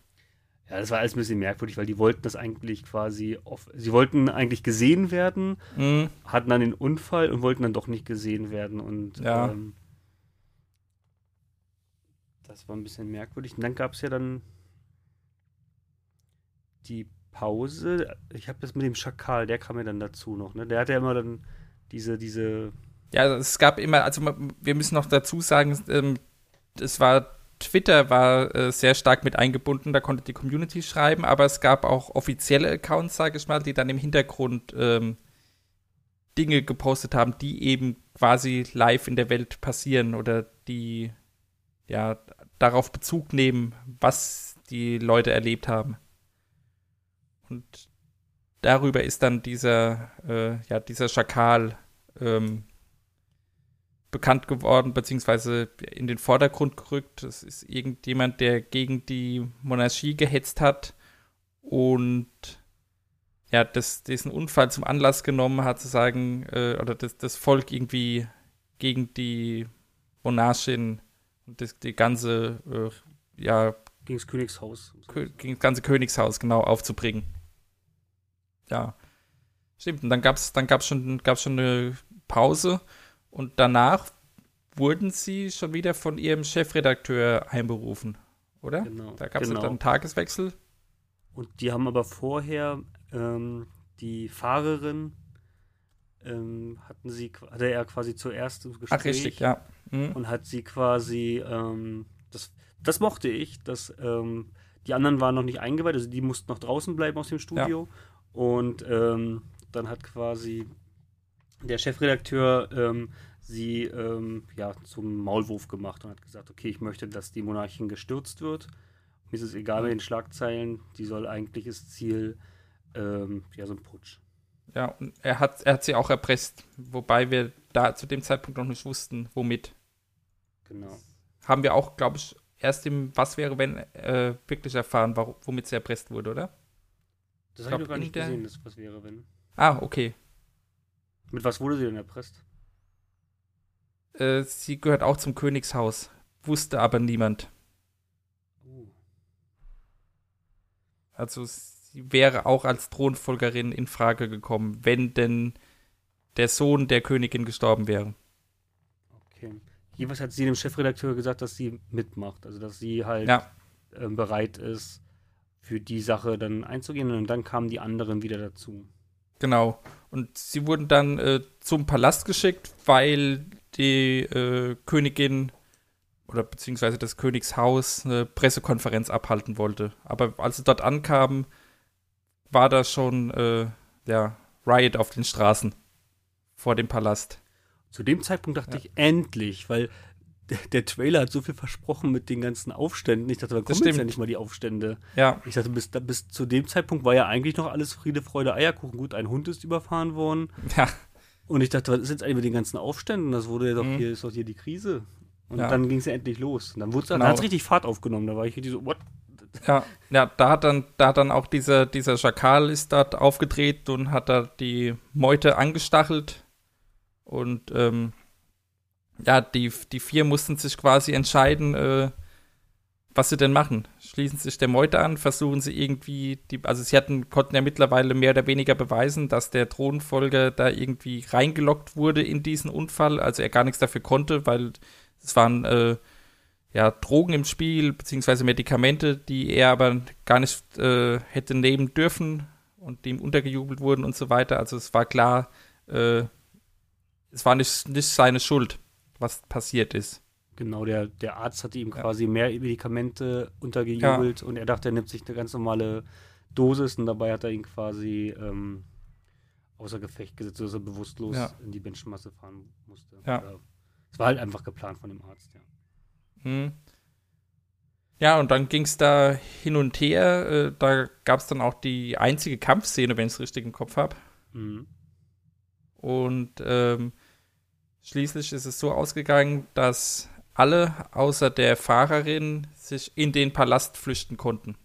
Ja, das war alles ein bisschen merkwürdig, weil die wollten das eigentlich quasi, off sie wollten eigentlich gesehen werden, Mhm. hatten dann den Unfall und wollten dann doch nicht gesehen werden. Und Ja. ähm, das war ein bisschen merkwürdig. Und dann gab es ja dann die Pause. Ich habe das mit dem Schakal, der kam ja dann dazu noch. Ne? Der hat ja immer dann diese, diese Ja, es gab immer, also wir müssen noch dazu sagen, ähm, es war Twitter war äh, sehr stark mit eingebunden, da konnte die Community schreiben, aber es gab auch offizielle Accounts, sage ich mal, die dann im Hintergrund ähm, Dinge gepostet haben, die eben quasi live in der Welt passieren oder die ja darauf Bezug nehmen, was die Leute erlebt haben. Und darüber ist dann dieser, äh, ja, dieser Schakal ähm, bekannt geworden, beziehungsweise in den Vordergrund gerückt. Das ist irgendjemand, der gegen die Monarchie gehetzt hat und ja, das, diesen Unfall zum Anlass genommen hat, zu sagen, äh, oder das, das Volk irgendwie gegen die Monarchin und das, die ganze, äh, ja, gegen das Königshaus. Kö gegen das ganze Königshaus genau aufzubringen. Ja. Stimmt, und dann gab es dann gab's schon, gab's schon eine Pause und danach wurden sie schon wieder von ihrem Chefredakteur einberufen, oder? Genau. Da gab es genau. dann einen Tageswechsel. Und die haben aber vorher ähm, die Fahrerin ähm, hatten sie, hatte er quasi zuerst im Gespräch Ach, richtig, ja. Mhm. und hat sie quasi, ähm, das, das mochte ich, dass ähm, die anderen waren noch nicht eingeweiht, also die mussten noch draußen bleiben aus dem Studio. Und ähm, dann hat quasi der Chefredakteur ähm, sie ähm, ja, zum Maulwurf gemacht und hat gesagt, okay, ich möchte, dass die Monarchin gestürzt wird. Mir ist es egal mit den Schlagzeilen, die soll eigentliches Ziel, ähm, ja, so ein Putsch. Ja, und er hat, er hat sie auch erpresst, wobei wir da zu dem Zeitpunkt noch nicht wussten, womit. Genau. Haben wir auch, glaube ich, erst im Was wäre, wenn äh, wirklich erfahren, warum, womit sie erpresst wurde, oder? Das habe ich noch gar nicht der- gesehen, das was wäre, wenn. Ah, okay. Mit was wurde sie denn erpresst? Äh, sie gehört auch zum Königshaus. Wusste aber niemand. Uh. Also sie wäre auch als Thronfolgerin in Frage gekommen, wenn denn der Sohn der Königin gestorben wäre. Okay. Jeweils hat sie dem Chefredakteur gesagt, dass sie mitmacht. Also, dass sie halt Ja. ähm, bereit ist, für die Sache dann einzugehen. Und dann kamen die anderen wieder dazu. Genau. Und sie wurden dann äh, zum Palast geschickt, weil die äh, Königin oder beziehungsweise das Königshaus eine Pressekonferenz abhalten wollte. Aber als sie dort ankamen, war da schon äh, ja, Riot auf den Straßen vor dem Palast. Zu dem Zeitpunkt dachte Ja. ich, endlich, weil der, der Trailer hat so viel versprochen mit den ganzen Aufständen. Ich dachte, Das kommen jetzt stimmt. endlich mal die Aufstände? Ja, Ich dachte, bis, da- bis zu dem Zeitpunkt war ja eigentlich noch alles Friede, Freude, Eierkuchen. Gut, ein Hund ist überfahren worden. ja, Und ich dachte, was ist jetzt eigentlich mit den ganzen Aufständen? Das wurde ja doch Mhm. hier, ist doch hier die Krise. Und Ja. dann ging es ja endlich los. Und dann wurde es Genau. dann hat's richtig Fahrt aufgenommen. Da war ich richtig so, what? ja, ja, da hat dann, da hat dann auch dieser, dieser Schakal ist dort aufgedreht und hat da die Meute angestachelt. Und ähm, ja, die, die vier mussten sich quasi entscheiden, äh, was sie denn machen. Schließen sich der Meute an, versuchen sie irgendwie, die, also sie hatten, konnten ja mittlerweile mehr oder weniger beweisen, dass der Thronfolger da irgendwie reingelockt wurde in diesen Unfall, also er gar nichts dafür konnte, weil es waren äh, ja Drogen im Spiel, beziehungsweise Medikamente, die er aber gar nicht äh, hätte nehmen dürfen und die ihm untergejubelt wurden und so weiter. Also es war klar, äh, es war nicht, nicht seine Schuld, was passiert ist. Genau, der, der Arzt hatte ihm Ja. quasi mehr Medikamente untergejubelt und er dachte, er nimmt sich eine ganz normale Dosis und dabei hat er ihn quasi ähm, außer Gefecht gesetzt, sodass er bewusstlos Ja. in die Menschenmasse fahren musste. Ja. Es war halt einfach geplant von dem Arzt, ja. Hm. Ja, und dann ging es da hin und her. Äh, da gab es dann auch die einzige Kampfszene, wenn ich es richtig im Kopf habe. Mhm. Und ähm, schließlich ist es so ausgegangen, dass alle außer der Fahrerin sich in den Palast flüchten konnten.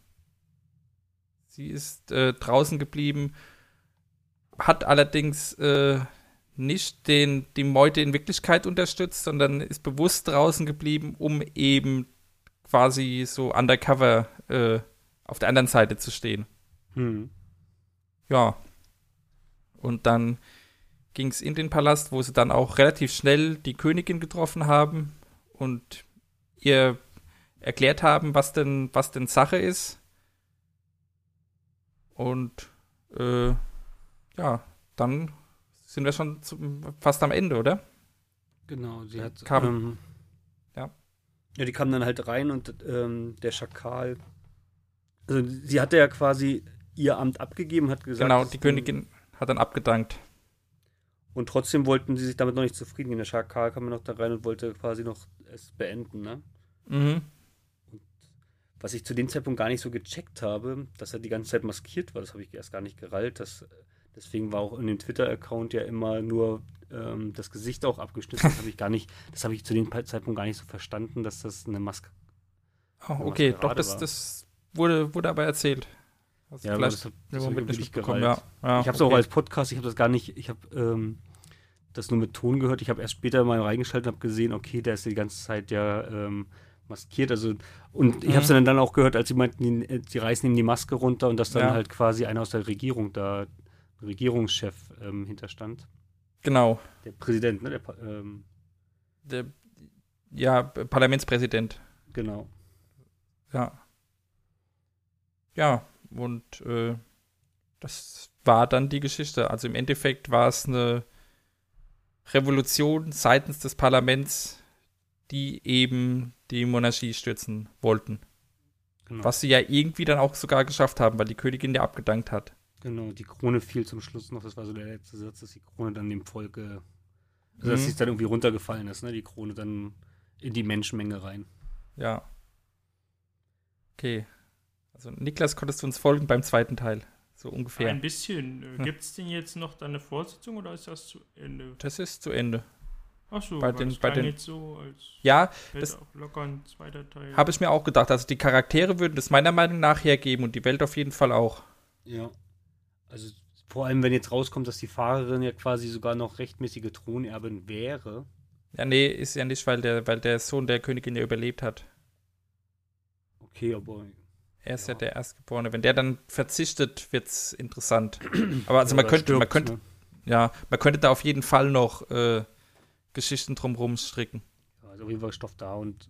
Sie ist äh, draußen geblieben, hat allerdings äh, nicht den, die Meute in Wirklichkeit unterstützt, sondern ist bewusst draußen geblieben, um eben quasi so undercover äh, auf der anderen Seite zu stehen. Mhm. Ja. Und dann ging es in den Palast, wo sie dann auch relativ schnell die Königin getroffen haben und ihr erklärt haben, was denn, was denn Sache ist. Und äh, ja, dann sind wir schon zum, fast am Ende, oder? Genau, sie hat. Kam- ähm, ja. Ja, die kam dann halt rein und ähm, der Schakal. Also, sie hatte ja quasi ihr Amt abgegeben, hat gesagt. genau, die Königin hat dann abgedankt. Und trotzdem wollten sie sich damit noch nicht zufrieden geben. Der Schakal kam noch da rein und wollte quasi noch es beenden, ne? Mhm. Was ich zu dem Zeitpunkt gar nicht so gecheckt habe, dass er die ganze Zeit maskiert war, das habe ich erst gar nicht gerallt. Das, deswegen war auch in dem Twitter-Account ja immer nur ähm, das Gesicht auch abgeschnitten. Das habe ich gar nicht, das habe ich zu dem Zeitpunkt gar nicht so verstanden, dass das eine Maske. Oh, Ja, okay, doch, das, war. das wurde, wurde aber erzählt. Also Ja, vielleicht das, im das hab Moment ich ja. ja. Ich habe es okay. auch als Podcast, ich habe das gar nicht, ich habe ähm, das nur mit Ton gehört. Ich habe erst später mal reingeschaltet und habe gesehen, okay, der ist die ganze Zeit ja ähm, maskiert. Also und ich Mhm. habe es dann, dann auch gehört, als sie meinten, die, äh, sie reißen ihm die Maske runter und dass dann Ja. halt quasi einer aus der Regierung da, Regierungschef ähm, hinterstand. Genau. Der Präsident, ne? Der, ähm, Der, ja, Parlamentspräsident. genau. Ja. Ja, und äh, das war dann die Geschichte. Also im Endeffekt war es eine Revolution seitens des Parlaments, die eben die Monarchie stürzen wollten. genau. Was sie ja irgendwie dann auch sogar geschafft haben, weil die Königin ja abgedankt hat. Genau, die Krone fiel zum Schluss noch. Das war so der letzte Satz, dass die Krone dann dem Volke, also dass Mhm. sie dann irgendwie runtergefallen ist, ne? Die Krone dann in die Menschenmenge rein. Ja. Okay. Also Niklas, konntest du uns folgen beim zweiten Teil? So ungefähr. Ein bisschen. Äh, Ja. Gibt es denn jetzt noch da eine Fortsetzung oder ist das zu Ende? Das ist zu Ende. Ach so, Bei den- das bei den- jetzt so, als Ja, das- auch locker ein zweiter Teil. habe ich mir auch gedacht. Also die Charaktere würden das meiner Meinung nach hergeben und die Welt auf jeden Fall auch. Ja. Also vor allem, wenn jetzt rauskommt, dass die Fahrerin ja quasi sogar noch rechtmäßige Thronerbin wäre. Ja, nee, ist ja nicht, weil der, weil der Sohn der Königin ja überlebt hat. Okay, aber Er ist ja, Ja. der Erstgeborene. Wenn der dann verzichtet, wird's interessant. Aber also Oder man könnte, man stirbt, könnte, ne? ja, man könnte da auf jeden Fall noch äh, Geschichten drumherum stricken. Ja, Also auf jeden Fall Stoff da und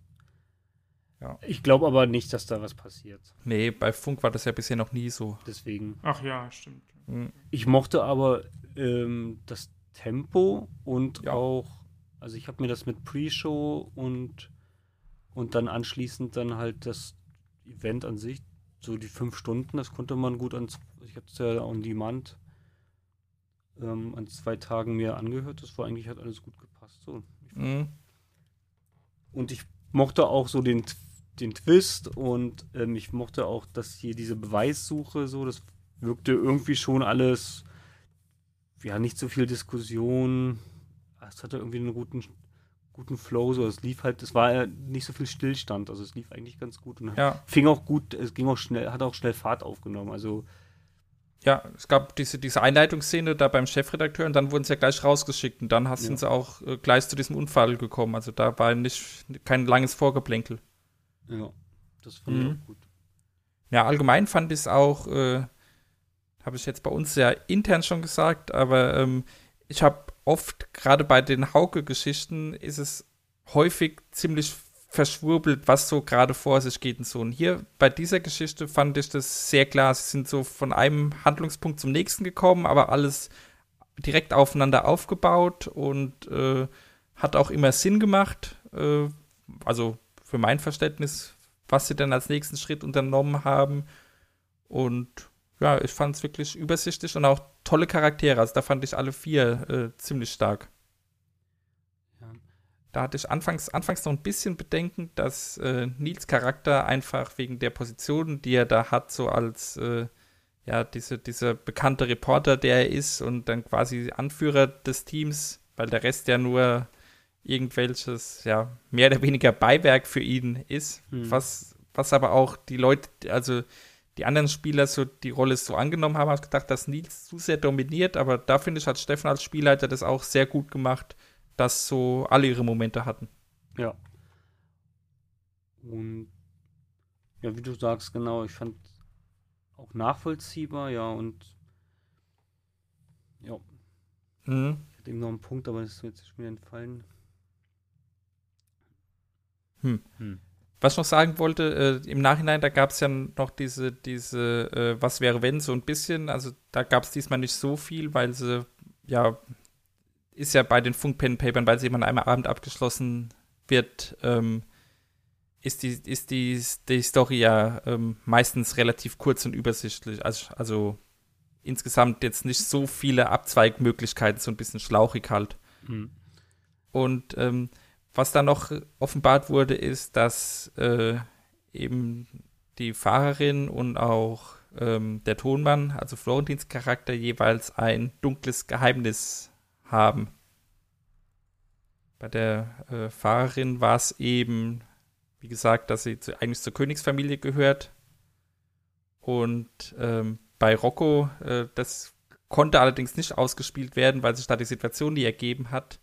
Ja. ich glaube aber nicht, dass da was passiert. Nee, bei Funk war das ja bisher noch nie so. Deswegen. Ach ja, stimmt. Hm. Ich mochte aber ähm, das Tempo und Ja. auch, also ich habe mir das mit Pre-Show und, und dann anschließend dann halt das Event an sich, so die fünf Stunden, das konnte man gut an, ich habe es ja on demand ähm, an zwei Tagen mir angehört, das war eigentlich, hat alles gut gepasst. So. Mhm. Und ich mochte auch so den, den Twist und ähm, ich mochte auch, dass hier diese Beweissuche so, das wirkte irgendwie schon alles, ja, nicht so viel Diskussion. Es hatte irgendwie einen guten, guten Flow, so. Es lief halt, es war ja nicht so viel Stillstand, also es lief eigentlich ganz gut und Ja, fing auch gut, es ging auch schnell, hat auch schnell Fahrt aufgenommen. Also, ja, es gab diese, diese Einleitungsszene da beim Chefredakteur und dann wurden sie ja gleich rausgeschickt und dann hast- sind Ja. sie auch äh, gleich zu diesem Unfall gekommen. Also da war nicht kein langes Vorgeplänkel. ja, das fand Mhm. ich auch gut. Ja, allgemein fand ich es auch, äh, habe ich jetzt bei uns ja intern schon gesagt, aber ähm, ich habe oft, gerade bei den Hauke-Geschichten, ist es häufig ziemlich verschwurbelt, was so gerade vor sich geht und so. Und hier bei dieser Geschichte fand ich das sehr klar. Sie sind so von einem Handlungspunkt zum nächsten gekommen, aber alles direkt aufeinander aufgebaut und äh, hat auch immer Sinn gemacht. Äh, also für mein Verständnis, was sie dann als nächsten Schritt unternommen haben. Und ja, ich fand es wirklich übersichtlich und auch tolle Charaktere. Also da fand ich alle vier äh, ziemlich stark. Ja. Da hatte ich anfangs, anfangs noch ein bisschen Bedenken, dass äh, Nils Charakter einfach wegen der Position, die er da hat, so als äh, ja, diese, dieser bekannte Reporter, der er ist und dann quasi Anführer des Teams, weil der Rest ja nur irgendwelches, ja, mehr oder weniger Beiwerk für ihn ist, Mhm. was, was aber auch die Leute, also die anderen Spieler so die Rolle so angenommen haben, habe ich gedacht, dass Nils zu sehr dominiert, aber da finde ich, hat Steffen als Spielleiter das auch sehr gut gemacht, dass so alle ihre Momente hatten. Ja. Und ja, wie du sagst, genau, ich fand auch nachvollziehbar, ja, und ja, Mhm. ich hatte eben noch einen Punkt, aber das ist mir jetzt schon wieder entfallen. Hm. Hm. Was ich noch sagen wollte, äh, im Nachhinein, da gab es ja noch diese, diese äh, Was wäre wenn, so ein bisschen. Also da gab es diesmal nicht so viel, weil sie, ja, ist ja bei den Funk-Pen-Papern, weil sie immer an einem Abend abgeschlossen wird, ähm, ist, die, ist die, die Story ja ähm, meistens relativ kurz und übersichtlich. Also, also insgesamt jetzt nicht so viele Abzweigmöglichkeiten, so ein bisschen schlauchig halt. Hm. Und ähm, was dann noch offenbart wurde, ist, dass äh, eben die Fahrerin und auch ähm, der Tonmann, also Florentins Charakter, jeweils ein dunkles Geheimnis haben. Bei der äh, Fahrerin war es eben, wie gesagt, dass sie zu, eigentlich zur Königsfamilie gehört. Und ähm, bei Rocco, äh, das konnte allerdings nicht ausgespielt werden, weil sich da die Situation nie ergeben hat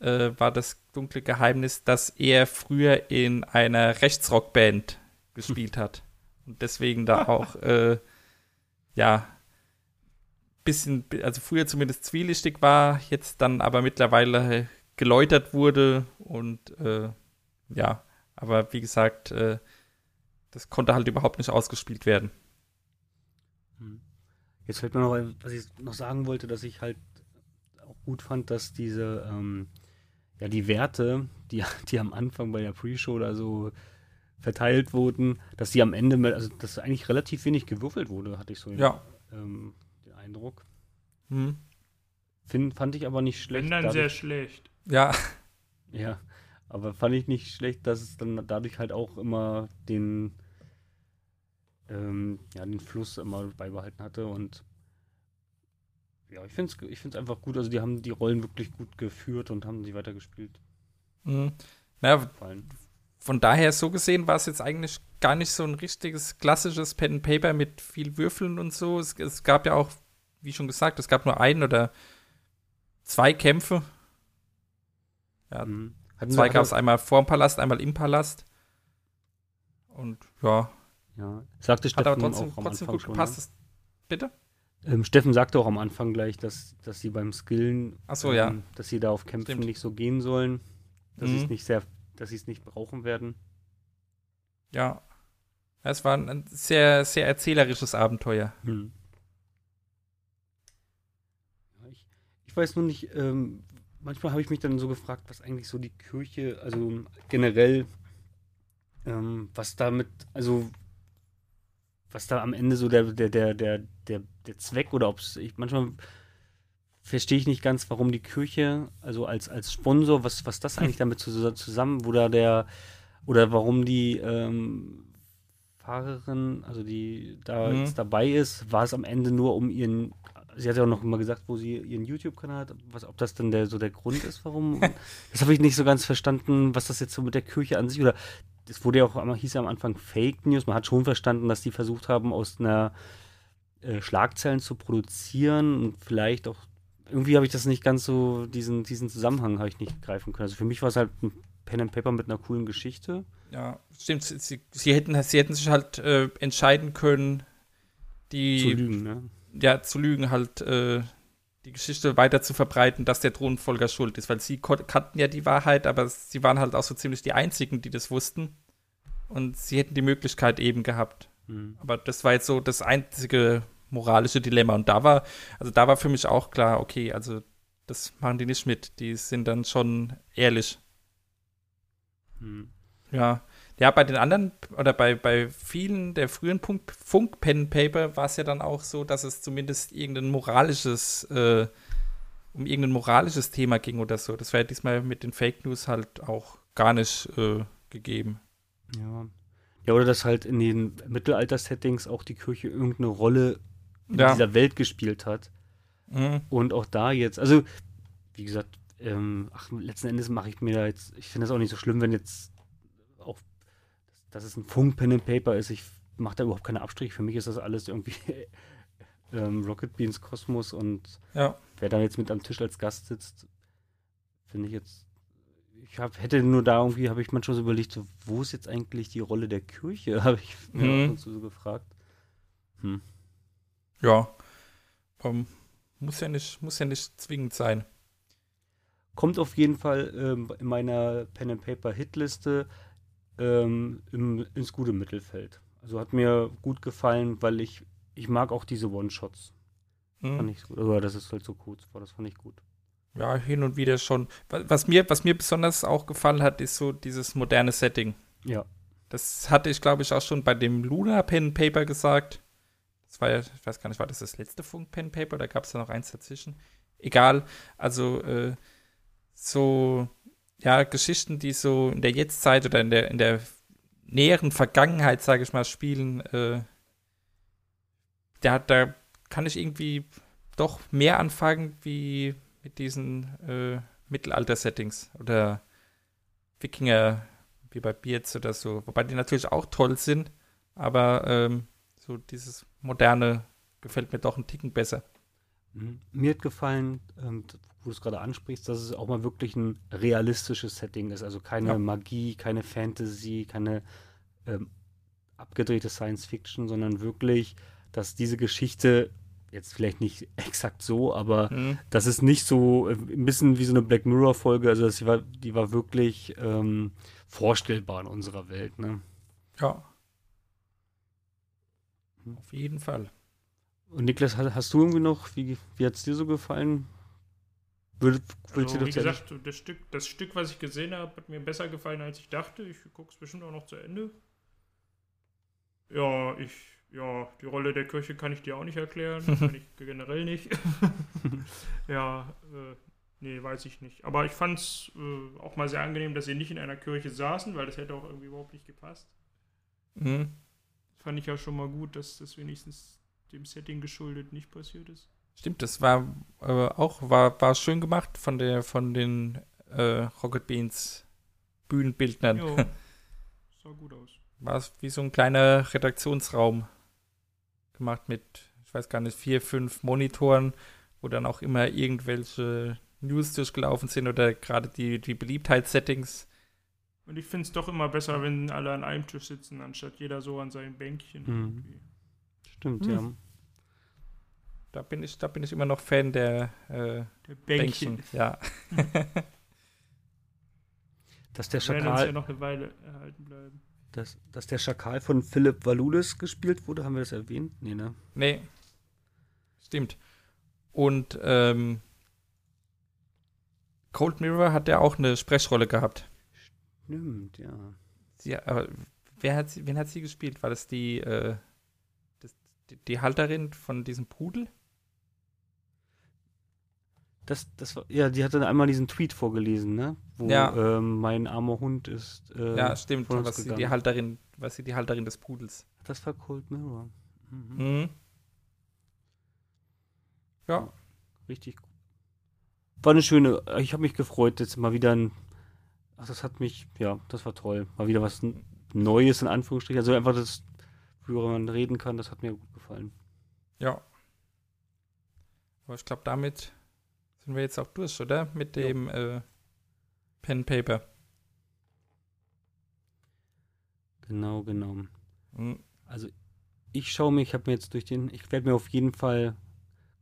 äh, war das dunkle Geheimnis, dass er früher in einer Rechtsrockband gespielt hat. Und deswegen da auch, äh, ja, bisschen, also früher zumindest zwielichtig war, jetzt dann aber mittlerweile geläutert wurde und äh, ja, aber wie gesagt, äh, das konnte halt überhaupt nicht ausgespielt werden. Hm. Jetzt fällt mir noch, ein, was ich noch sagen wollte, dass ich halt auch gut fand, dass diese, ähm, ja, die Werte, die, die am Anfang bei der Pre-Show oder so verteilt wurden, dass die am Ende, also dass eigentlich relativ wenig gewürfelt wurde, hatte ich so Ja. ähm, den Eindruck. Hm. Find, fand ich aber nicht schlecht. Wenn dann dadurch- sehr schlecht. Ja, Ja, aber fand ich nicht schlecht, dass es dann dadurch halt auch immer den, ähm, ja, den Fluss immer beibehalten hatte und ja, ich finde es ich find's einfach gut. Also die haben die Rollen wirklich gut geführt und haben sie weitergespielt. Mhm. Naja, von daher so gesehen war es jetzt eigentlich gar nicht so ein richtiges klassisches Pen and Paper mit viel Würfeln und so. Es, es gab ja auch, wie schon gesagt, es gab nur ein oder zwei Kämpfe. Ja, Mhm. Zwei gab es einmal vor dem Palast, einmal im Palast. Und ja, Ja, sagte trotzdem, auch am trotzdem Anfang gut schon. gepasst. Ne? Bitte? Ähm, Steffen sagte auch am Anfang gleich, dass, dass sie beim Skillen, so, ja. ähm, dass sie da auf Kämpfen Stimmt. nicht so gehen sollen, dass sie Mhm. es nicht sehr, dass sie es nicht brauchen werden. Ja. Es war ein sehr, sehr erzählerisches Abenteuer. Hm. Ja, ich, ich weiß nur nicht, ähm, manchmal habe ich mich dann so gefragt, was eigentlich so die Kirche, also generell, ähm, was damit, also was da am Ende so der, der, der, der, der, der Zweck oder ob es, ich manchmal verstehe ich nicht ganz, warum die Kirche, also als, als Sponsor, was, was das eigentlich damit zu, zusammen, wo da der, oder warum die ähm, Fahrerin, also die da Mhm. jetzt dabei ist, war es am Ende nur um ihren, sie hat ja auch noch immer gesagt, wo sie ihren YouTube-Kanal hat, was, ob das denn der, so der Grund ist, warum, das habe ich nicht so ganz verstanden, was das jetzt so mit der Kirche an sich, oder es wurde ja auch, hieß ja am Anfang Fake News, man hat schon verstanden, dass die versucht haben, aus einer äh, Schlagzeilen zu produzieren und vielleicht auch, irgendwie habe ich das nicht ganz so, diesen, diesen Zusammenhang habe ich nicht greifen können. Also für mich war es halt ein Pen and Paper mit einer coolen Geschichte. Ja, stimmt. Sie, sie, sie, hätten, sie hätten sich halt äh, entscheiden können, die zu lügen, ne? ja, zu lügen, halt äh, die Geschichte weiter zu verbreiten, dass der Thronfolger schuld ist, weil sie kannten ja die Wahrheit, aber sie waren halt auch so ziemlich die Einzigen, die das wussten. Und sie hätten die Möglichkeit eben gehabt. Hm. Aber das war jetzt so das einzige moralische Dilemma. Und da war, also da war für mich auch klar, okay, also das machen die nicht mit. Die sind dann schon ehrlich. Hm. Ja. Ja, bei den anderen oder bei, bei vielen der frühen Funk, Funk Pen Paper war es ja dann auch so, dass es zumindest irgendein moralisches, äh, um irgendein moralisches Thema ging oder so. Das war ja diesmal mit den Fake News halt auch gar nicht äh, gegeben. Ja. Ja, oder dass halt in den Mittelalter-Settings auch die Kirche irgendeine Rolle in Ja. dieser Welt gespielt hat. Mhm. Und auch da jetzt, also, wie gesagt, ähm, ach, letzten Endes mache ich mir da jetzt, ich finde das auch nicht so schlimm, wenn jetzt dass es ein Funk-Pen and Paper ist. Ich mache da überhaupt keine Abstriche. Für mich ist das alles irgendwie ähm, Rocket Beans Kosmos und Ja. wer da jetzt mit am Tisch als Gast sitzt, finde ich jetzt. Ich hab, hätte nur da irgendwie, habe ich manchmal so überlegt, so, wo ist jetzt eigentlich die Rolle der Kirche? Habe ich mir Mhm. ab und zu so gefragt. Hm. Ja. Ähm, muss ja nicht, muss ja nicht zwingend sein. Kommt auf jeden Fall ähm, in meiner Pen and Paper Hitliste ähm, im, ins gute Mittelfeld. Also hat mir gut gefallen, weil ich ich mag auch diese One-Shots. Mhm. Fand ich gut. Oder das ist halt so kurz war, das fand ich gut. Ja, hin und wieder schon. Wa- Was mir, was mir besonders auch gefallen hat, ist so dieses moderne Setting. Ja. Das hatte ich, glaube ich, auch schon bei dem Luna Pen Paper gesagt. Das war ja, ich weiß gar nicht, war das das letzte Funk Pen Paper? Da gab es ja noch eins dazwischen. Egal. Also, äh, so, ja, Geschichten, die so in der Jetztzeit oder in der, in der näheren Vergangenheit, sage ich mal, spielen, äh, da, da kann ich irgendwie doch mehr anfangen, wie mit diesen äh, Mittelalter-Settings oder Wikinger, wie bei Beards oder so. Wobei die natürlich auch toll sind, aber ähm, so dieses moderne gefällt mir doch einen Ticken besser. Mhm. Mir hat gefallen, ähm, wo du es gerade ansprichst, dass es auch mal wirklich ein realistisches Setting ist. Also keine Ja. Magie, keine Fantasy, keine ähm, abgedrehte Science Fiction, sondern wirklich, dass diese Geschichte jetzt vielleicht nicht exakt so, aber Mhm. das ist nicht so äh, ein bisschen wie so eine Black Mirror Folge. Also das, die war, die war wirklich ähm, vorstellbar in unserer Welt. Ne? Ja. Hm. Auf jeden Fall. Und Niklas, hast, du irgendwie noch, wie, wie hat es dir so gefallen? Willst Also, du wie gesagt, das Stück, das Stück, was ich gesehen habe, hat mir besser gefallen, als ich dachte. Ich gucke es bestimmt auch noch zu Ende. Ja, ich, ja, die Rolle der Kirche kann ich dir auch nicht erklären. kann ich generell nicht. ja, äh, nee, weiß ich nicht. Aber ich fand es äh, auch mal sehr angenehm, dass sie nicht in einer Kirche saßen, weil das hätte auch irgendwie überhaupt nicht gepasst. Mhm. Fand ich ja schon mal gut, dass das wenigstens dem Setting geschuldet nicht passiert ist. Stimmt, das war äh, auch war, war schön gemacht von der von den äh, Rocket Beans Bühnenbildnern. Jo. Sah gut aus. War es wie so ein kleiner Redaktionsraum gemacht mit, ich weiß gar nicht, vier, fünf Monitoren, wo dann auch immer irgendwelche News durchgelaufen sind oder gerade die, die Beliebtheitssettings. Und ich finde es doch immer besser, wenn alle an einem Tisch sitzen, anstatt jeder so an seinem Bänkchen. Mhm. Stimmt, Hm. ja. Da bin ich, da bin ich immer noch Fan der äh, Der Bänkchen. Bänkchen. Ja. Dass der uns ja Schakal, noch eine Weile erhalten bleiben. dass, dass der Schakal von Philipp Valulis gespielt wurde, haben wir das erwähnt? Nee, ne? Nee. Stimmt. Und ähm, Cold Mirror hat ja auch eine Sprechrolle gehabt. Stimmt, ja. Sie, aber wer hat sie, wen hat sie gespielt? War das die, äh, die, die Halterin von diesem Pudel? Das, das war, ja, die hatte einmal diesen Tweet vorgelesen, ne? Wo Ja. ähm, mein armer Hund ist. Äh, ja, stimmt. Was sie die. Halterin, was sie die Halterin des Pudels. Das war Cold Mirror. Mhm. Mhm. Ja, Richtig gut. War eine schöne, ich habe mich gefreut, jetzt mal wieder ein. Ach, das hat mich, ja, das war toll. Mal wieder was Neues in Anführungsstrichen. Also einfach das, worüber man reden kann, das hat mir gut gefallen. ja. Aber ich glaube, damit sind wir jetzt auch durch, oder? Mit dem äh, Pen Paper. Genau, genau. Mhm. Also ich schaue mir, ich habe mir jetzt durch den, ich werde mir auf jeden Fall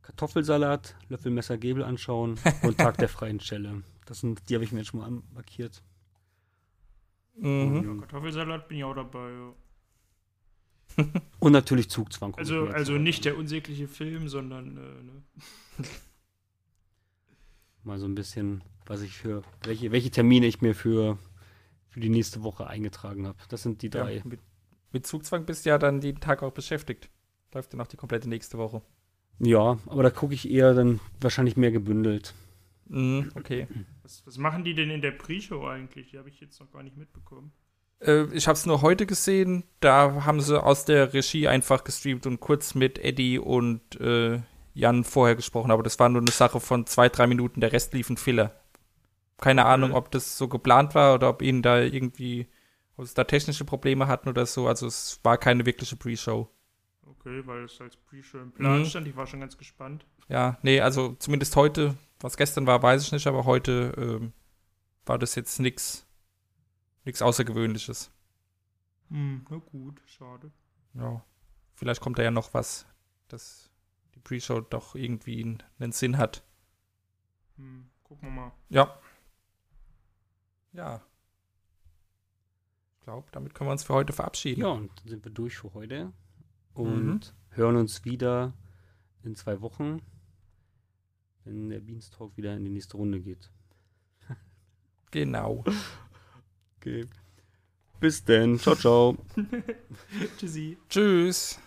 Kartoffelsalat, Löffelmesser, Gabel anschauen und Tag der freien Stelle. Das sind, die habe ich mir jetzt schon mal markiert. Mhm. Ja, Kartoffelsalat bin ich auch dabei. Ja. Und natürlich Zugzwang. Also, also auch nicht der unsägliche Film, sondern äh, ne? Mal so ein bisschen, was ich für, welche, welche Termine ich mir für, für die nächste Woche eingetragen habe. Das sind die drei. Ja, mit, mit Zugzwang bist du ja dann jeden Tag auch beschäftigt. Läuft ja noch die komplette nächste Woche. Ja, aber da gucke ich eher dann wahrscheinlich mehr gebündelt. Mhm, okay. was, was machen die denn in der Pre-Show eigentlich? Die habe ich jetzt noch gar nicht mitbekommen. Äh, ich habe es nur heute gesehen. Da haben sie aus der Regie einfach gestreamt und kurz mit Eddie und äh, Jan vorher gesprochen. Aber das war nur eine Sache von zwei, drei Minuten. Der Rest lief ein Filler. Keine Okay. Ahnung, ob das so geplant war oder ob ihnen da irgendwie, ob es da technische Probleme hatten oder so. Also es war keine wirkliche Pre-Show. Okay, weil es als Pre-Show im Plan Mhm. stand. Ich war schon ganz gespannt. Ja, nee, also zumindest heute, was gestern war, weiß ich nicht, aber heute ähm, war das jetzt nichts nix Außergewöhnliches. Hm, na gut, schade. Ja, vielleicht kommt da ja noch was, dass die Pre-Show doch irgendwie einen, einen Sinn hat. Hm, gucken wir mal. Ja. Ja. Ich glaube, damit können wir uns für heute verabschieden. Ja, und dann sind wir durch für heute und hören uns wieder in zwei Wochen, wenn der Beanstalk wieder in die nächste Runde geht. Genau. Okay. Bis denn. Ciao, ciao. Tschüssi. Tschüss.